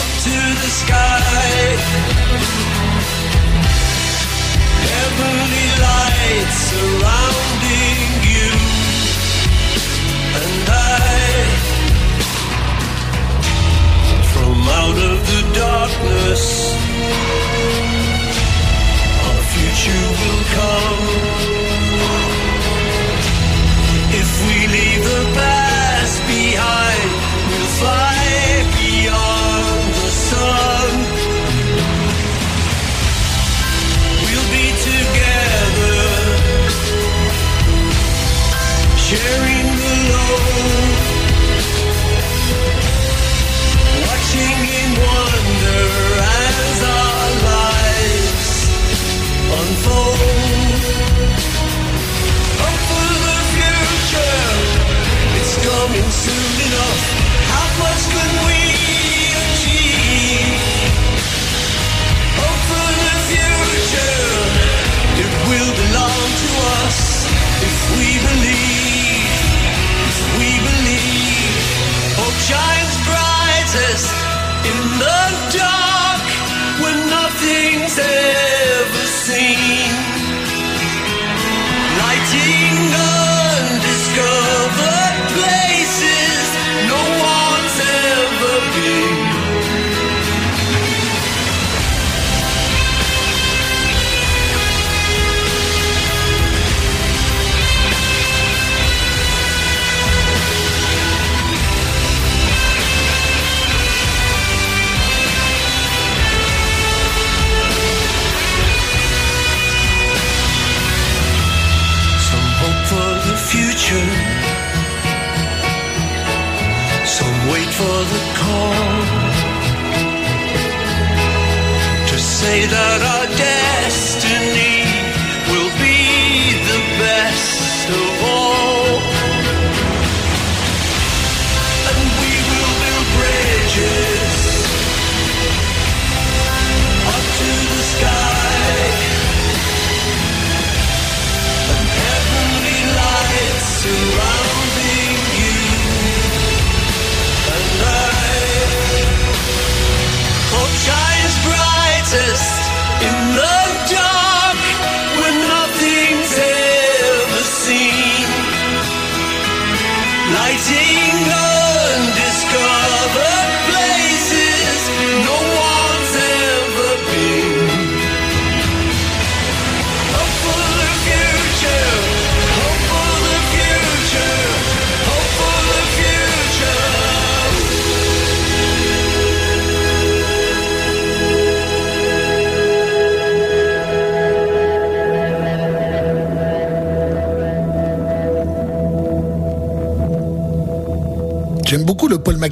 up to the sky. Heavenly lights around.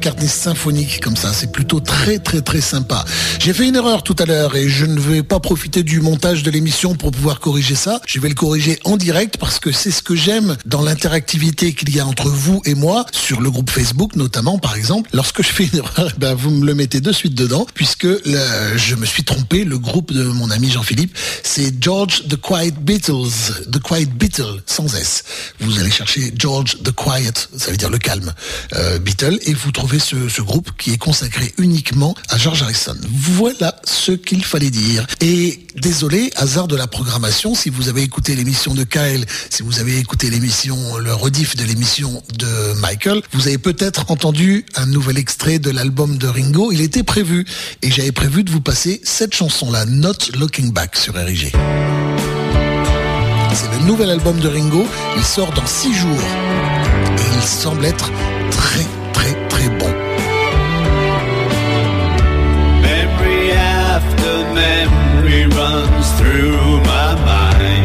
McCartney symphonique comme ça, c'est plutôt très très très sympa. J'ai fait une erreur tout à l'heure et je ne vais pas profiter du montage de l'émission pour pouvoir corriger ça. Je vais le corriger en direct parce que c'est ce que j'aime dans l'interactivité qu'il y a entre vous et moi sur le groupe Facebook notamment par exemple. Lorsque je fais une erreur, eh ben, vous me le mettez de suite dedans puisque le- je me suis trompé. Le groupe de mon ami Jean-Philippe, c'est George the Quiet Beatles, The Quiet Beatle sans S. Vous allez chercher George the Quiet, ça veut dire le calme. Euh, Beatle et vous trouvez ce, ce groupe qui est consacré uniquement à George Harrison. Voilà ce qu'il fallait dire. Et désolé, hasard de la programmation, si vous avez écouté l'émission de Kyle, si vous avez écouté l'émission, le rediff de l'émission de Michael, vous avez peut-être entendu un nouvel extrait de l'album de Ringo. Il était prévu et j'avais prévu de vous passer cette chanson-là, Not Looking Back sur RIG. C'est le nouvel album de Ringo. Il sort dans six jours. Et il semble être très, runs through my mind.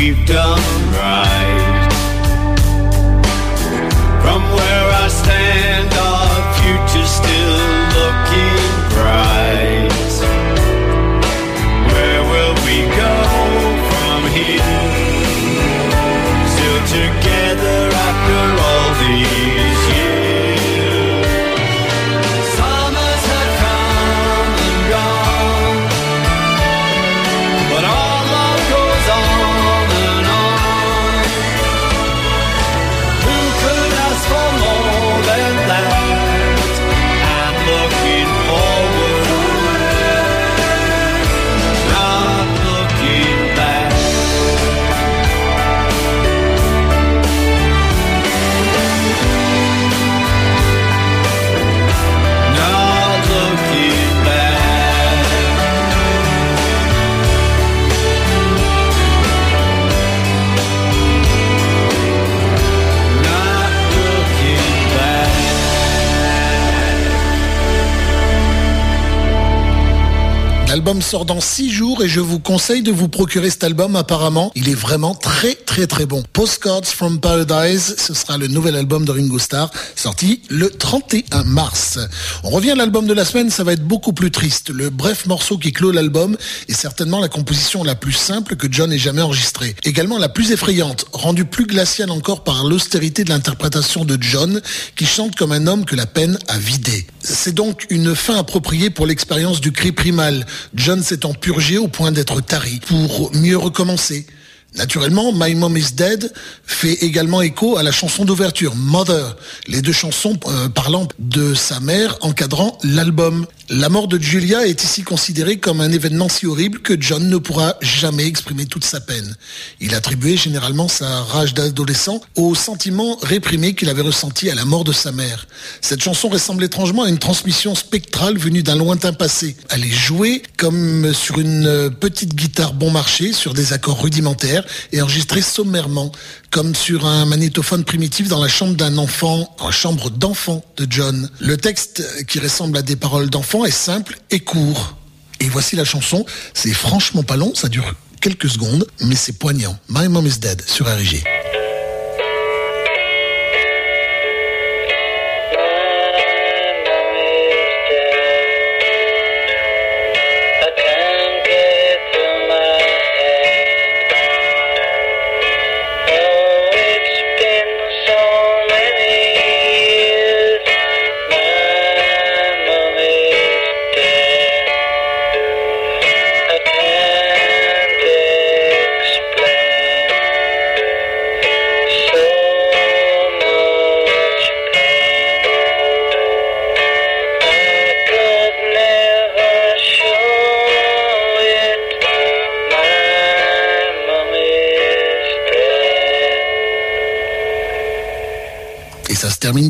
We've done right. From where I stand, our future's still looking bright. L'album sort dans 6 jours et je vous conseille de vous procurer cet album apparemment. Il est vraiment très très très bon. Postcards from Paradise, ce sera le nouvel album de Ringo Starr, sorti le 31 mars. On revient à l'album de la semaine, ça va être beaucoup plus triste. Le bref morceau qui clôt l'album est certainement la composition la plus simple que John ait jamais enregistrée. Également la plus effrayante, rendue plus glaciale encore par l'austérité de l'interprétation de John, qui chante comme un homme que la peine a vidé. C'est donc une fin appropriée pour l'expérience du cri primal. John s'étant purgé au point d'être tari pour mieux recommencer. Naturellement, My Mom is Dead fait également écho à la chanson d'ouverture, Mother, les deux chansons euh, parlant de sa mère encadrant l'album. La mort de Julia est ici considérée comme un événement si horrible que John ne pourra jamais exprimer toute sa peine. Il attribuait généralement sa rage d'adolescent au sentiment réprimé qu'il avait ressenti à la mort de sa mère. Cette chanson ressemble étrangement à une transmission spectrale venue d'un lointain passé. Elle est jouée comme sur une petite guitare bon marché, sur des accords rudimentaires et enregistrée sommairement, comme sur un magnétophone primitif dans la chambre d'un enfant, en chambre d'enfant de John. Le texte, qui ressemble à des paroles d'enfant, est simple et court. Et voici la chanson. C'est franchement pas long, ça dure quelques secondes, mais c'est poignant. My Mom is Dead sur RG.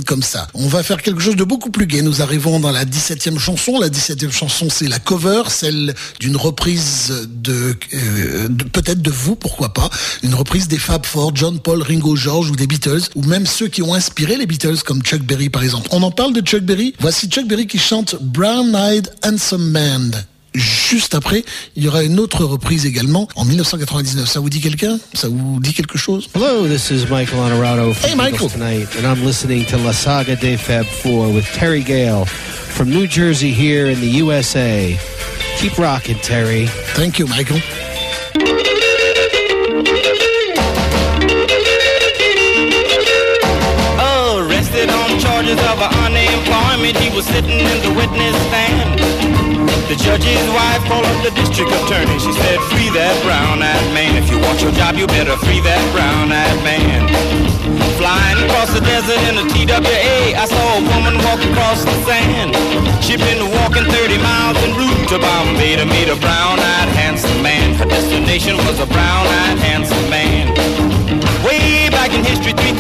Comme ça. On va faire quelque chose de beaucoup plus gai. Nous arrivons dans la 17e chanson. La 17e chanson, c'est la cover, celle d'une reprise de, euh, de- peut-être de vous, pourquoi pas, une reprise des Fab Four, John Paul, Ringo George ou des Beatles, ou même ceux qui ont inspiré les Beatles, comme Chuck Berry par exemple. On en parle de Chuck Berry? Voici Chuck Berry qui chante Brown Eyed Handsome Man. Juste après, il y aura une autre reprise également en 1999. Ça vous dit quelqu'un? Ça vous dit quelque chose? Hello, this is Michael Honorado from Hey, Michael. Eagles Tonight, and I'm listening to La Saga de Fab 4 with Terry Gale from New Jersey here in the USA. Keep rocking, Terry. Thank you, Michael. Arrested on charges of unemployment, he was sitting in the witness stand. The judge's wife called up the district attorney. She said, free that brown-eyed man. If you want your job, you better free that brown-eyed man. Flying across the desert in a TWA, I saw a woman walk across the sand. She'd been walking 30 miles en route to Bombay to meet a brown-eyed handsome man. Her destination was a brown-eyed handsome man. Way back in history, 3,000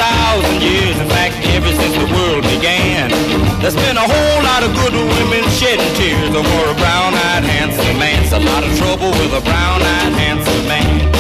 years. In fact, ever since the world began. There's been a whole lot of good women shedding tears over a brown-eyed handsome man. It's a lot of trouble with a brown-eyed handsome man.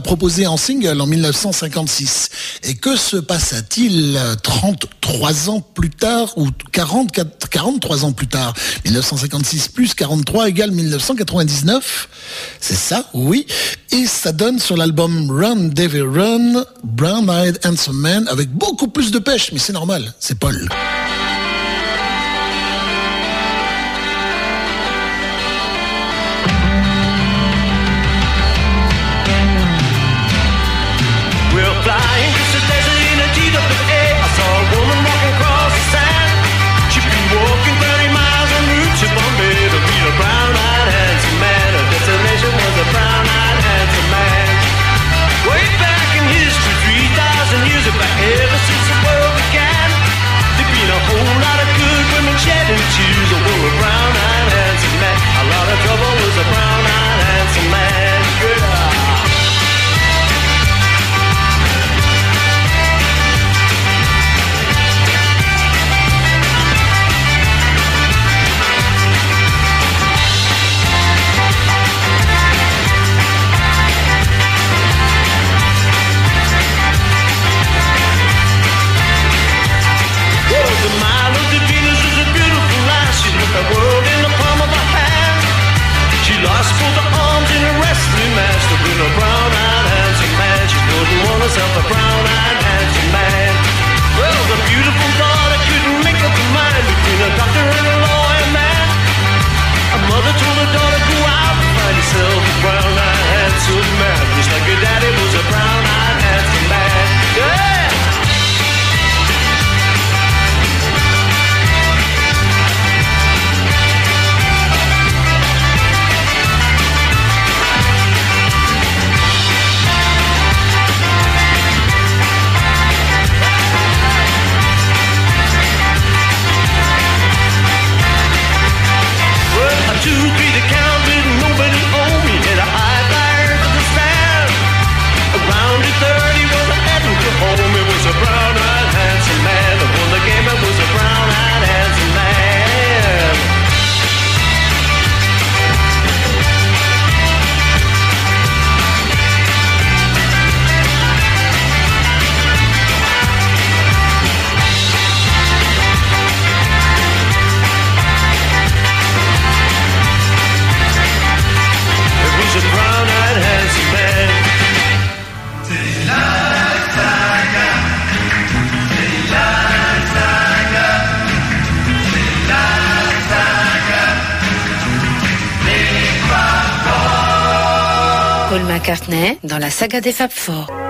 proposé en single en 1956. Et que se passa-t-il 33 ans plus tard ou 44, 43 ans plus tard? 1956 plus 43 égale 1999. C'est ça, oui. Et ça donne sur l'album Run Devil Run, Brown Eyed Handsome Man avec beaucoup plus de pêche, mais c'est normal, c'est Paul. Dans la saga des Fab Four.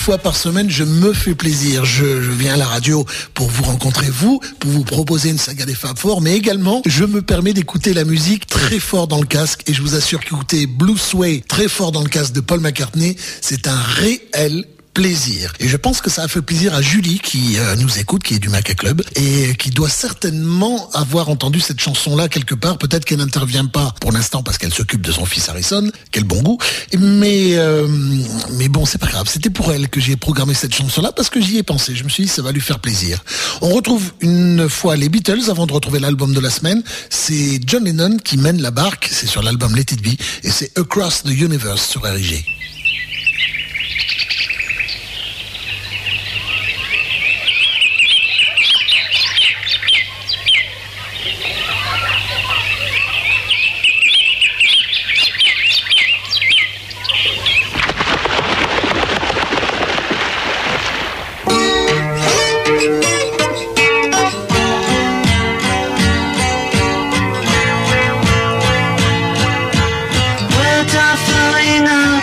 Fois par semaine, je me fais plaisir. Je, viens à la radio pour vous rencontrer, vous, pour vous proposer une saga des Fab Four, mais également, je me permets d'écouter la musique très fort dans le casque et je vous assure qu'écouter Blue Sway très fort dans le casque de Paul McCartney, c'est un réel plaisir. Et je pense que ça a fait plaisir à Julie qui euh, nous écoute, qui est du Maca Club et qui doit certainement avoir entendu cette chanson-là quelque part. Peut-être qu'elle n'intervient pas pour l'instant parce qu'elle s'occupe de son fils Harrison. Quel bon goût. Mais euh, mais bon, c'est pas grave. C'était pour elle que j'ai programmé cette chanson-là parce que j'y ai pensé. Je me suis dit ça va lui faire plaisir. On retrouve une fois les Beatles avant de retrouver l'album de la semaine. C'est John Lennon qui mène la barque. C'est sur l'album Let It Be et c'est Across the Universe sur RIG.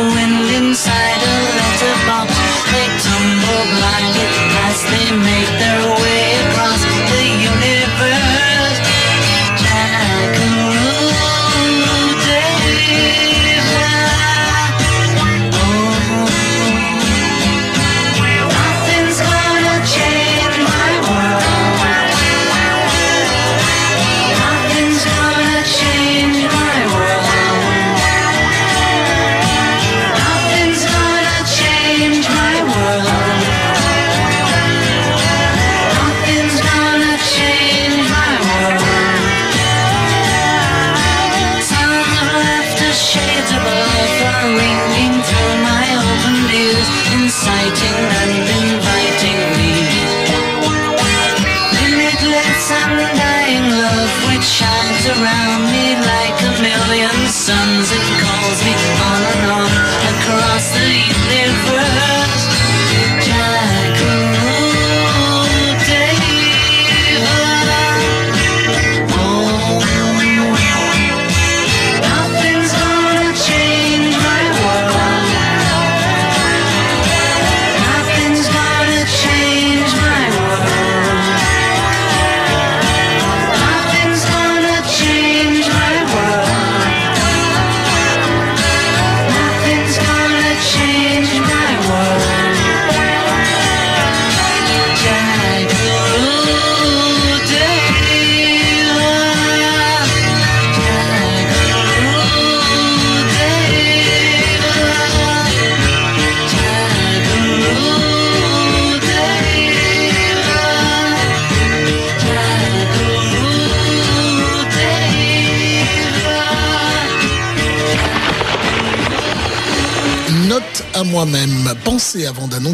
whistle wind inside of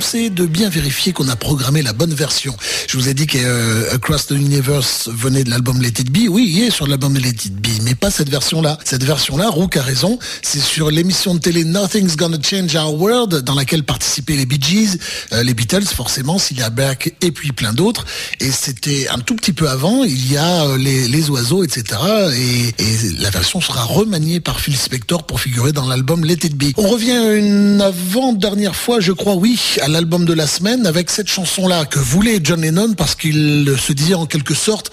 d'annoncer de bien vérifier qu'on a programmé la bonne version. Je vous ai dit que euh, Across the Universe venait de l'album Let It Be. Oui, il est sur l'album Let It Be, mais pas cette version-là. Cette version-là, Rook a raison, c'est sur l'émission de télé Nothing's Gonna Change Our World, dans laquelle participaient les Bee Gees, euh, les Beatles, forcément, Celia Beck et puis plein d'autres. Et c'était un tout petit peu avant, il y a euh, les, oiseaux, etc. Et, la version sera remaniée par Phil Spector pour figurer dans l'album Let It Be. On revient une avant-dernière fois, je crois, oui, à l'album de la semaine avec cette chanson-là que voulait John Lennon parce qu'il se disait en quelque sorte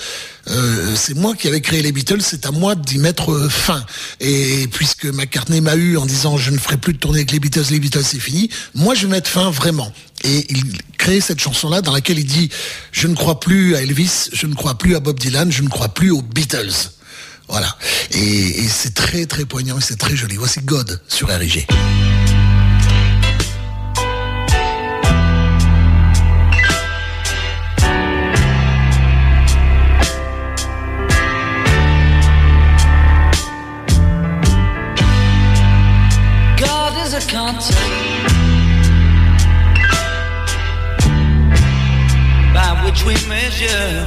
euh, c'est moi qui avais créé les Beatles, c'est à moi d'y mettre euh, fin. Et puisque McCartney m'a eu en disant je ne ferai plus de tournée avec les Beatles, les Beatles c'est fini, moi je vais mettre fin vraiment. Et il crée cette chanson-là dans laquelle il dit je ne crois plus à Elvis, je ne crois plus à Bob Dylan, je ne crois plus aux Beatles. Voilà. Et, c'est très très poignant et c'est très joli. Voici God sur RIG. pleasure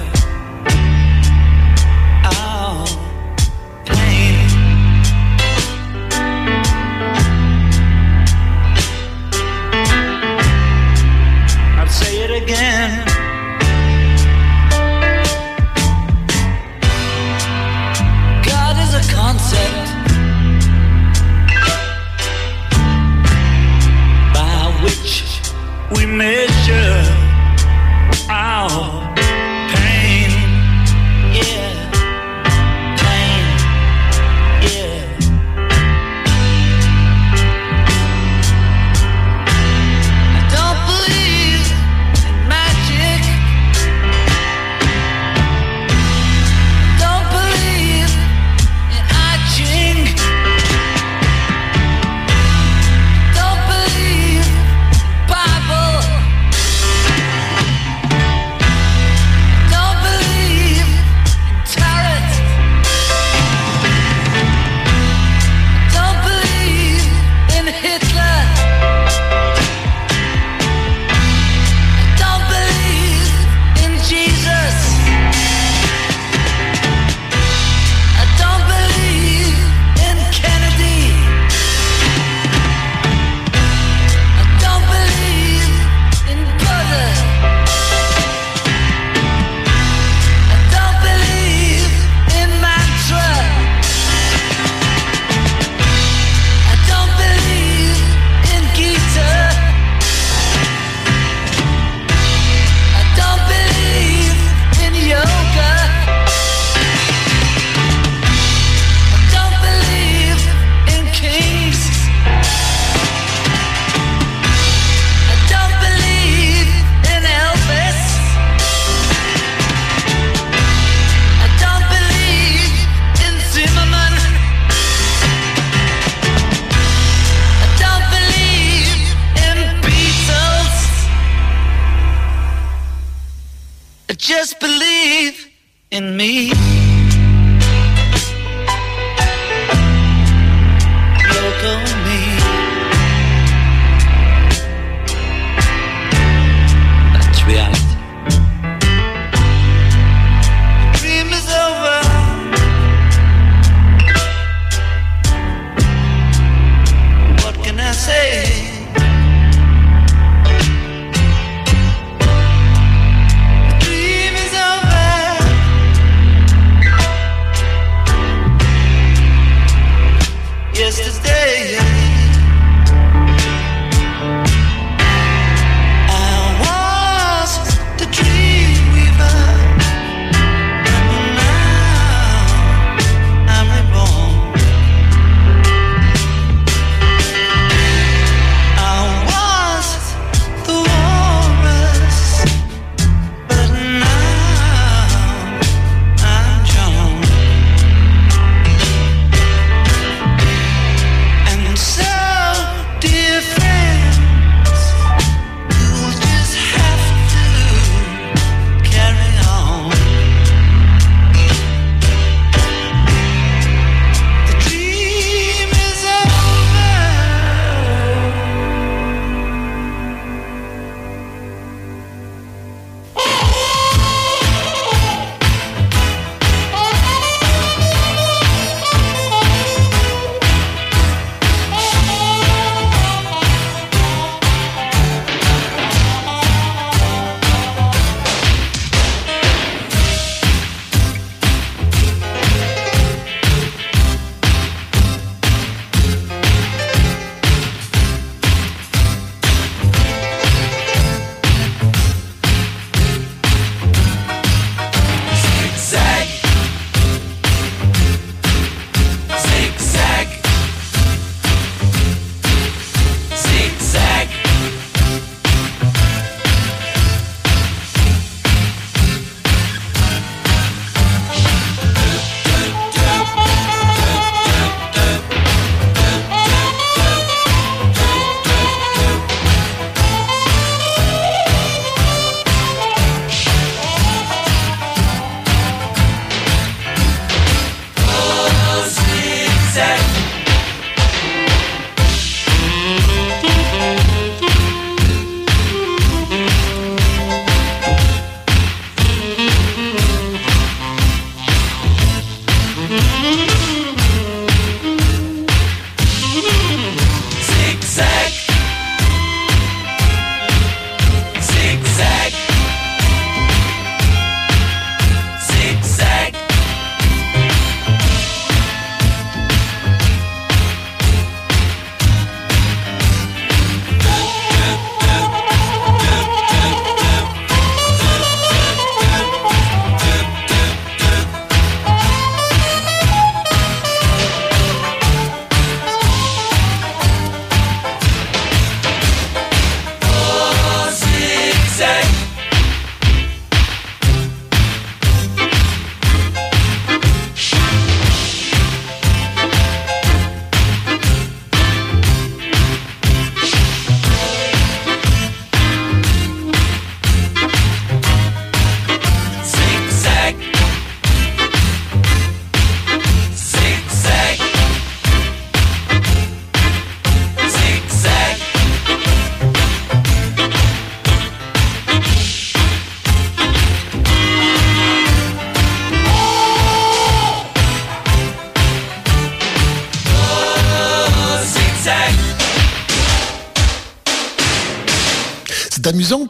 set.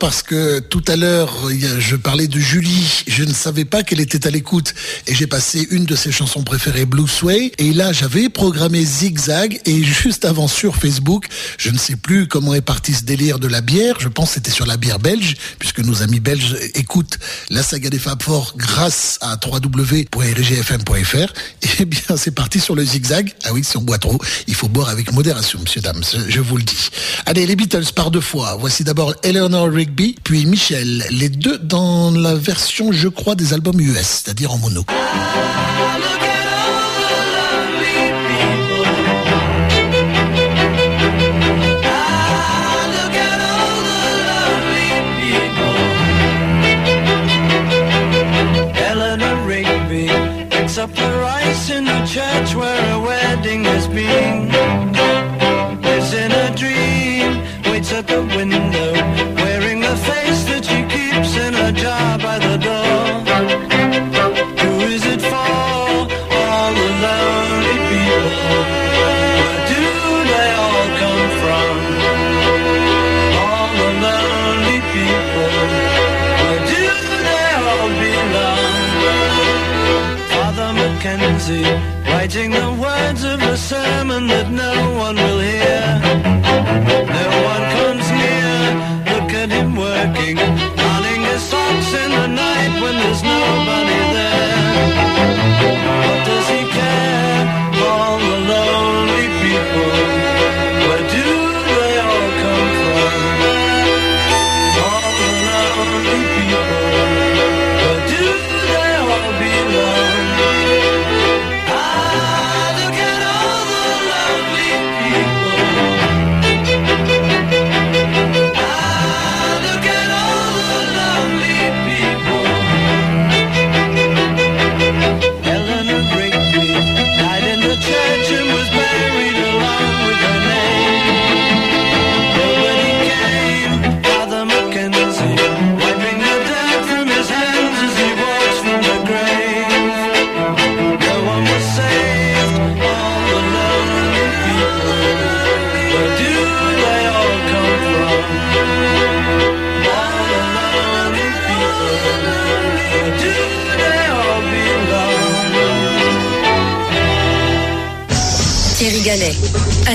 Parce que tout à l'heure, je parlais de Julie. Je ne savais pas qu'elle était à l'écoute et j'ai passé une de ses chansons préférées, Blue Sway. Et là, j'avais programmé Zigzag et juste avant sur Facebook, je ne sais plus comment est parti ce délire de la bière. Je pense que c'était sur la bière belge puisque nos amis belges écoutent la saga des Fab Four grâce à www.rgfm.fr. Et bien, c'est parti sur le Zigzag. Ah oui, si on boit trop, il faut boire avec modération, monsieur, dames. Je vous le dis. Allez, les Beatles par deux fois. Voici d'abord Eleanor Rigby, puis Michel. Les deux dans la version, je crois, des albums US, c'est-à-dire en mono. up the rice in the church where a wedding has been. Lives in a dream, waits at the window,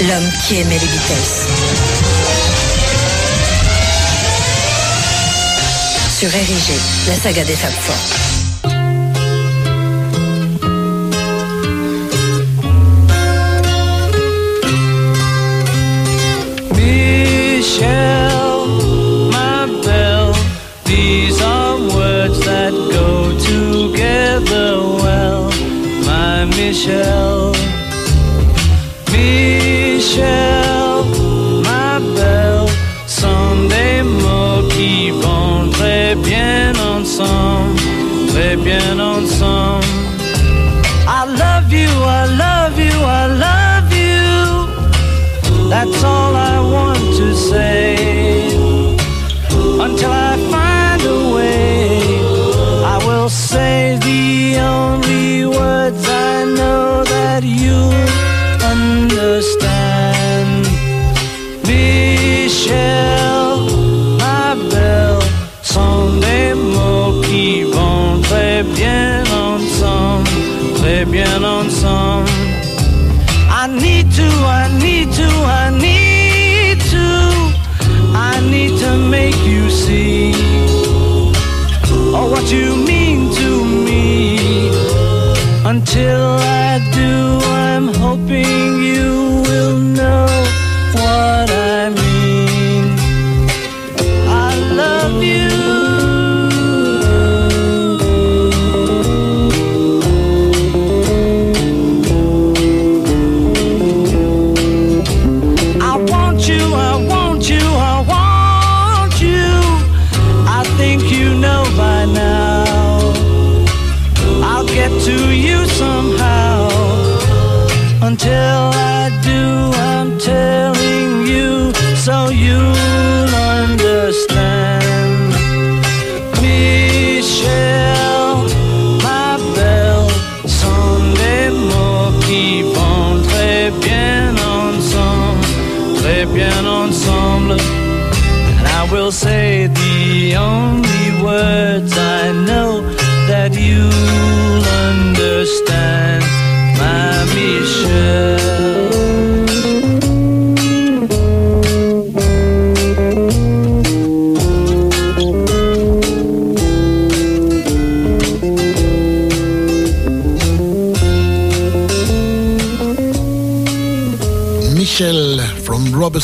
L'homme qui aimait les Beatles. Sur Érigé, la saga des Fab Four. Michelle, Michelle, my belle, des mots qui vont très bien ensemble, très bien ensemble.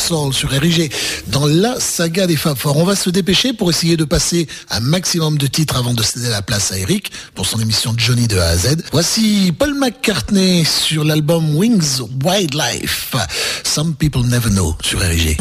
Sur RIG dans la saga des Fab. On va se dépêcher pour essayer de passer un maximum de titres avant de céder la place à Eric pour son émission Johnny de A à Z. Voici Paul McCartney sur l'album Wings Wildlife. Some People Never Know sur RIG.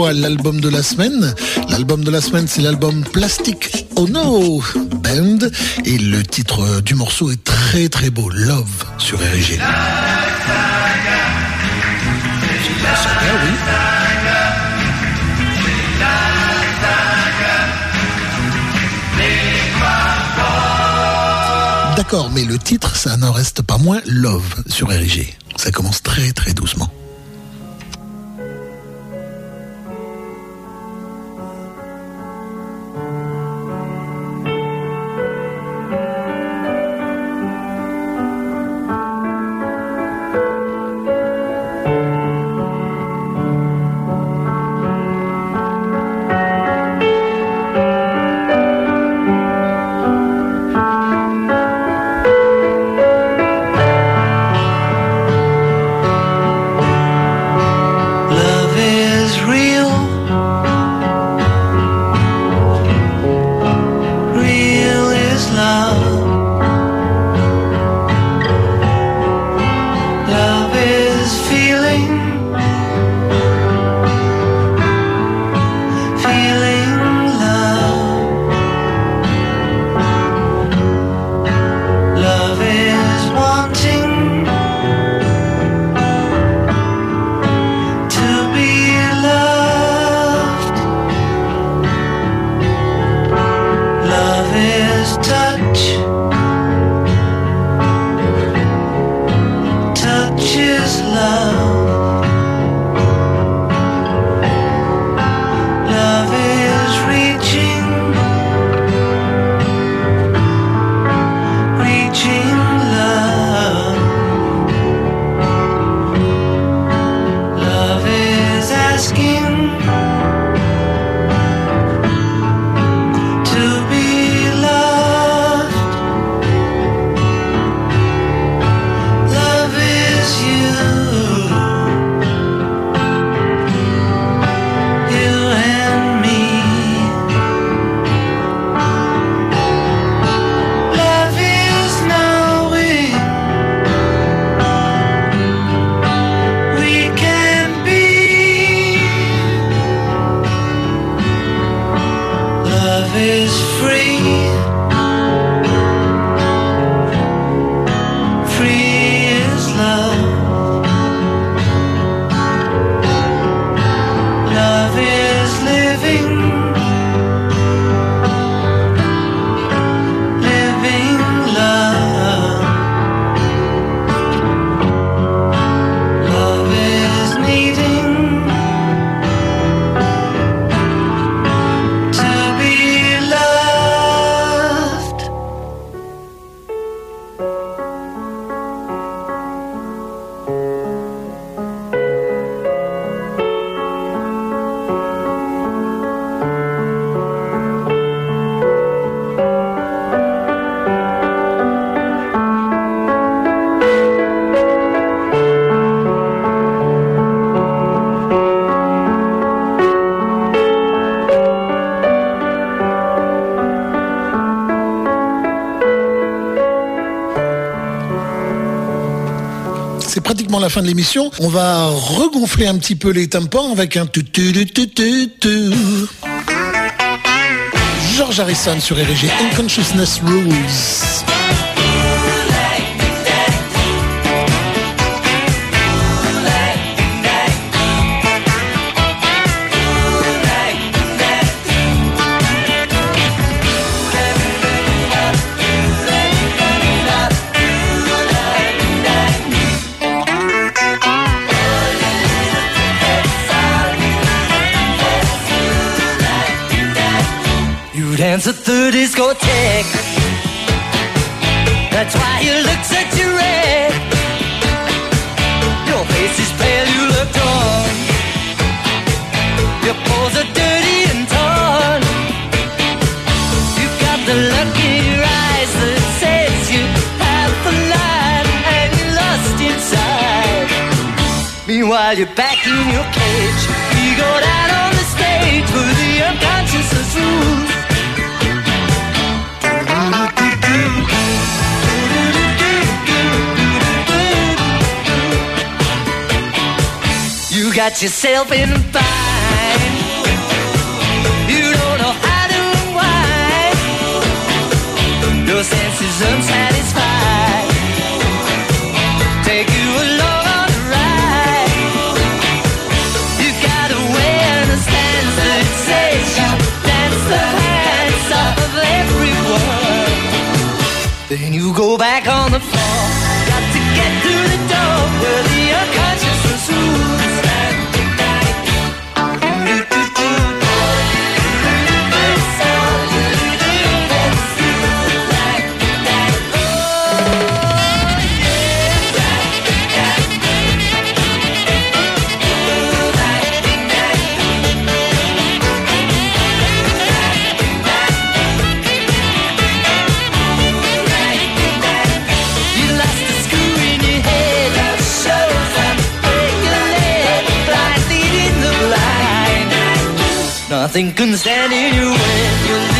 L'album de la semaine. L'album de la semaine, c'est l'album Plastic Oh No Band. Et le titre du morceau est très très beau. Love sur RG. D'accord, mais le titre, ça n'en reste pas moins Love sur RG. Ça commence très très doucement. Fin de l'émission. On va regonfler un petit peu les tympans avec un tu tu tu tu tu George Harrison sur RG Unconsciousness Rules. Dance at the discotheque. That's why you look such a wreck. Your face is pale, you look torn. Your pores are dirty and torn. You've got the lucky eyes that says you have the light and you're lost inside. Meanwhile, you're back in your cage. You go down on the stage for the unconscious rules. You got yourself in a bind. You don't know how to why. Your senses unsatisfied. Nothing can stand in your way.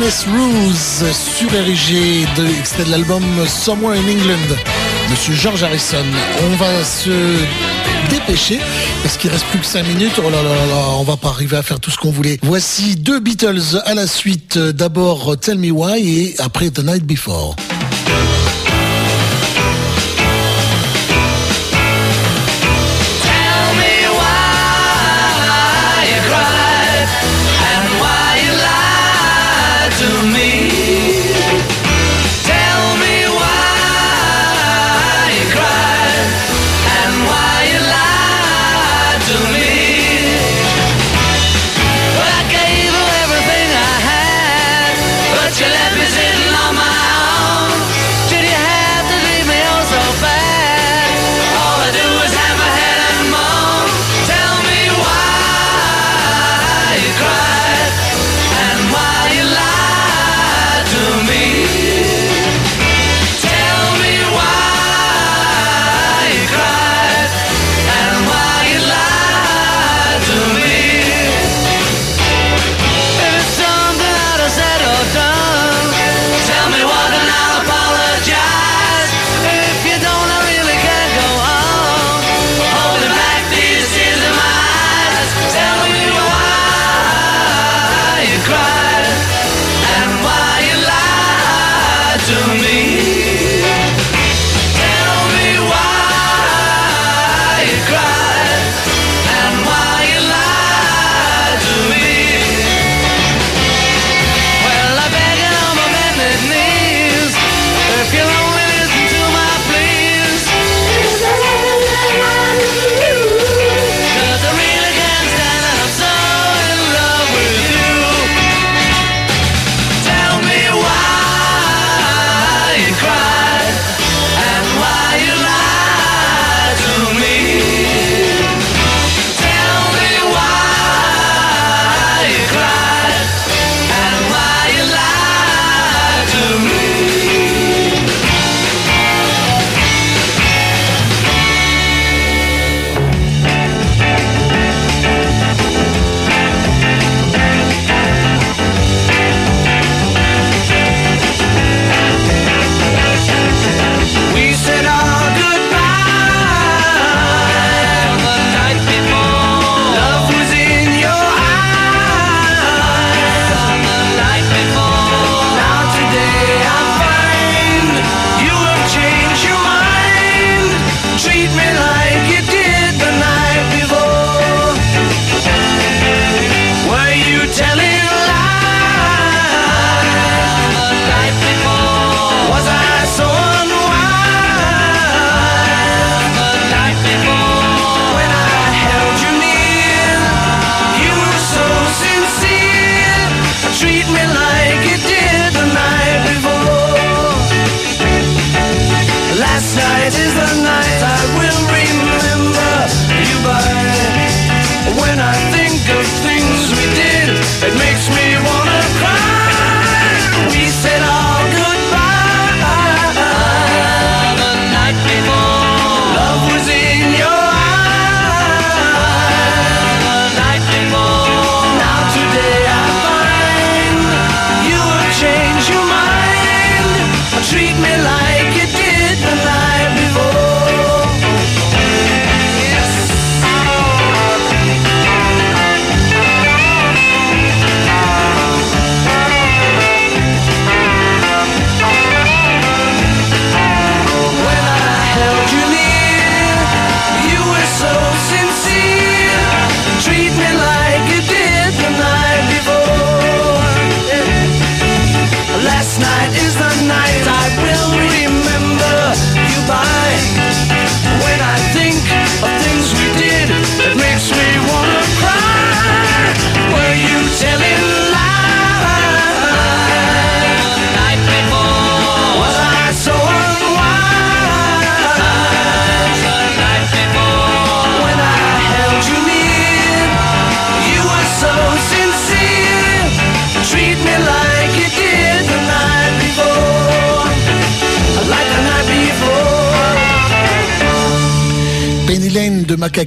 Unconsciousness Rules sur RG, de, l'album Somewhere in England, Monsieur George Harrison. On va se dépêcher parce qu'il reste plus que 5 minutes. Oh là là là, on va pas arriver à faire tout ce qu'on voulait. Voici deux Beatles à la suite. D'abord Tell Me Why et après The Night Before.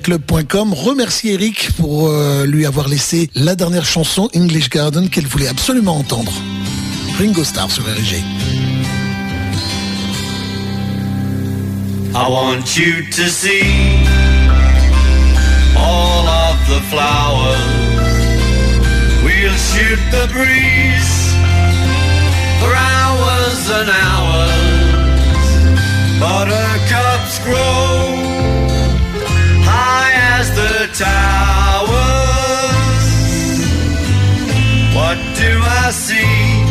Macaclub.com remercie Eric pour euh, lui avoir laissé la dernière chanson English Garden qu'elle voulait absolument entendre. Ringo Starr sur RG. I want you to see all of the flowers. We'll shoot the breeze for hours and hours. Buttercups grow towers. What do I see?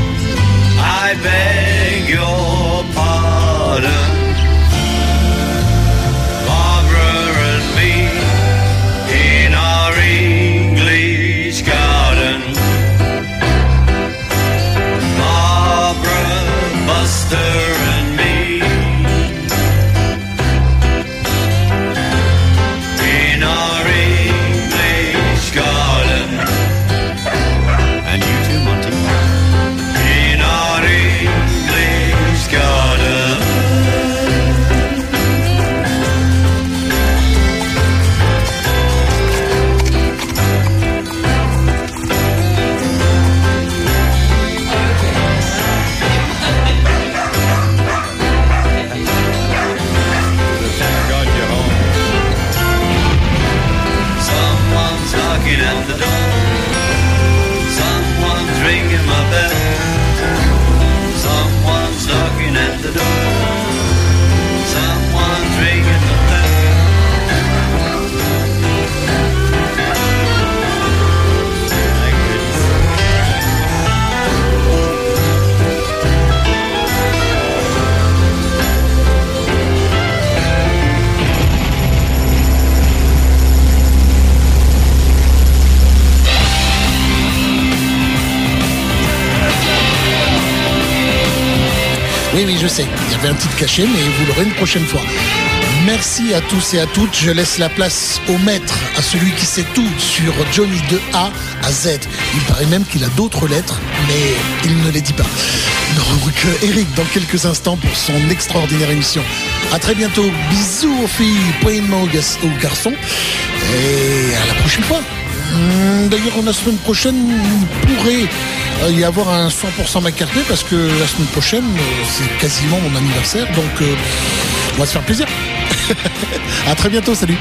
I beg your pardon. Un titre caché, mais vous l'aurez une prochaine fois. Merci à tous et à toutes. Je laisse la place au maître, à celui qui sait tout sur Johnny de A à Z. Il paraît même qu'il a d'autres lettres, mais il ne les dit pas. Donc, euh, Eric, dans quelques instants pour son extraordinaire émission. À très bientôt. Bisous aux filles, mot aux garçons. Et à la prochaine fois. Hum, D'ailleurs, la semaine prochaine, il pourrait euh, y avoir un 100% McCartney parce que la semaine prochaine, euh, c'est quasiment mon anniversaire. Donc, euh, on va se faire plaisir. à très bientôt. Salut.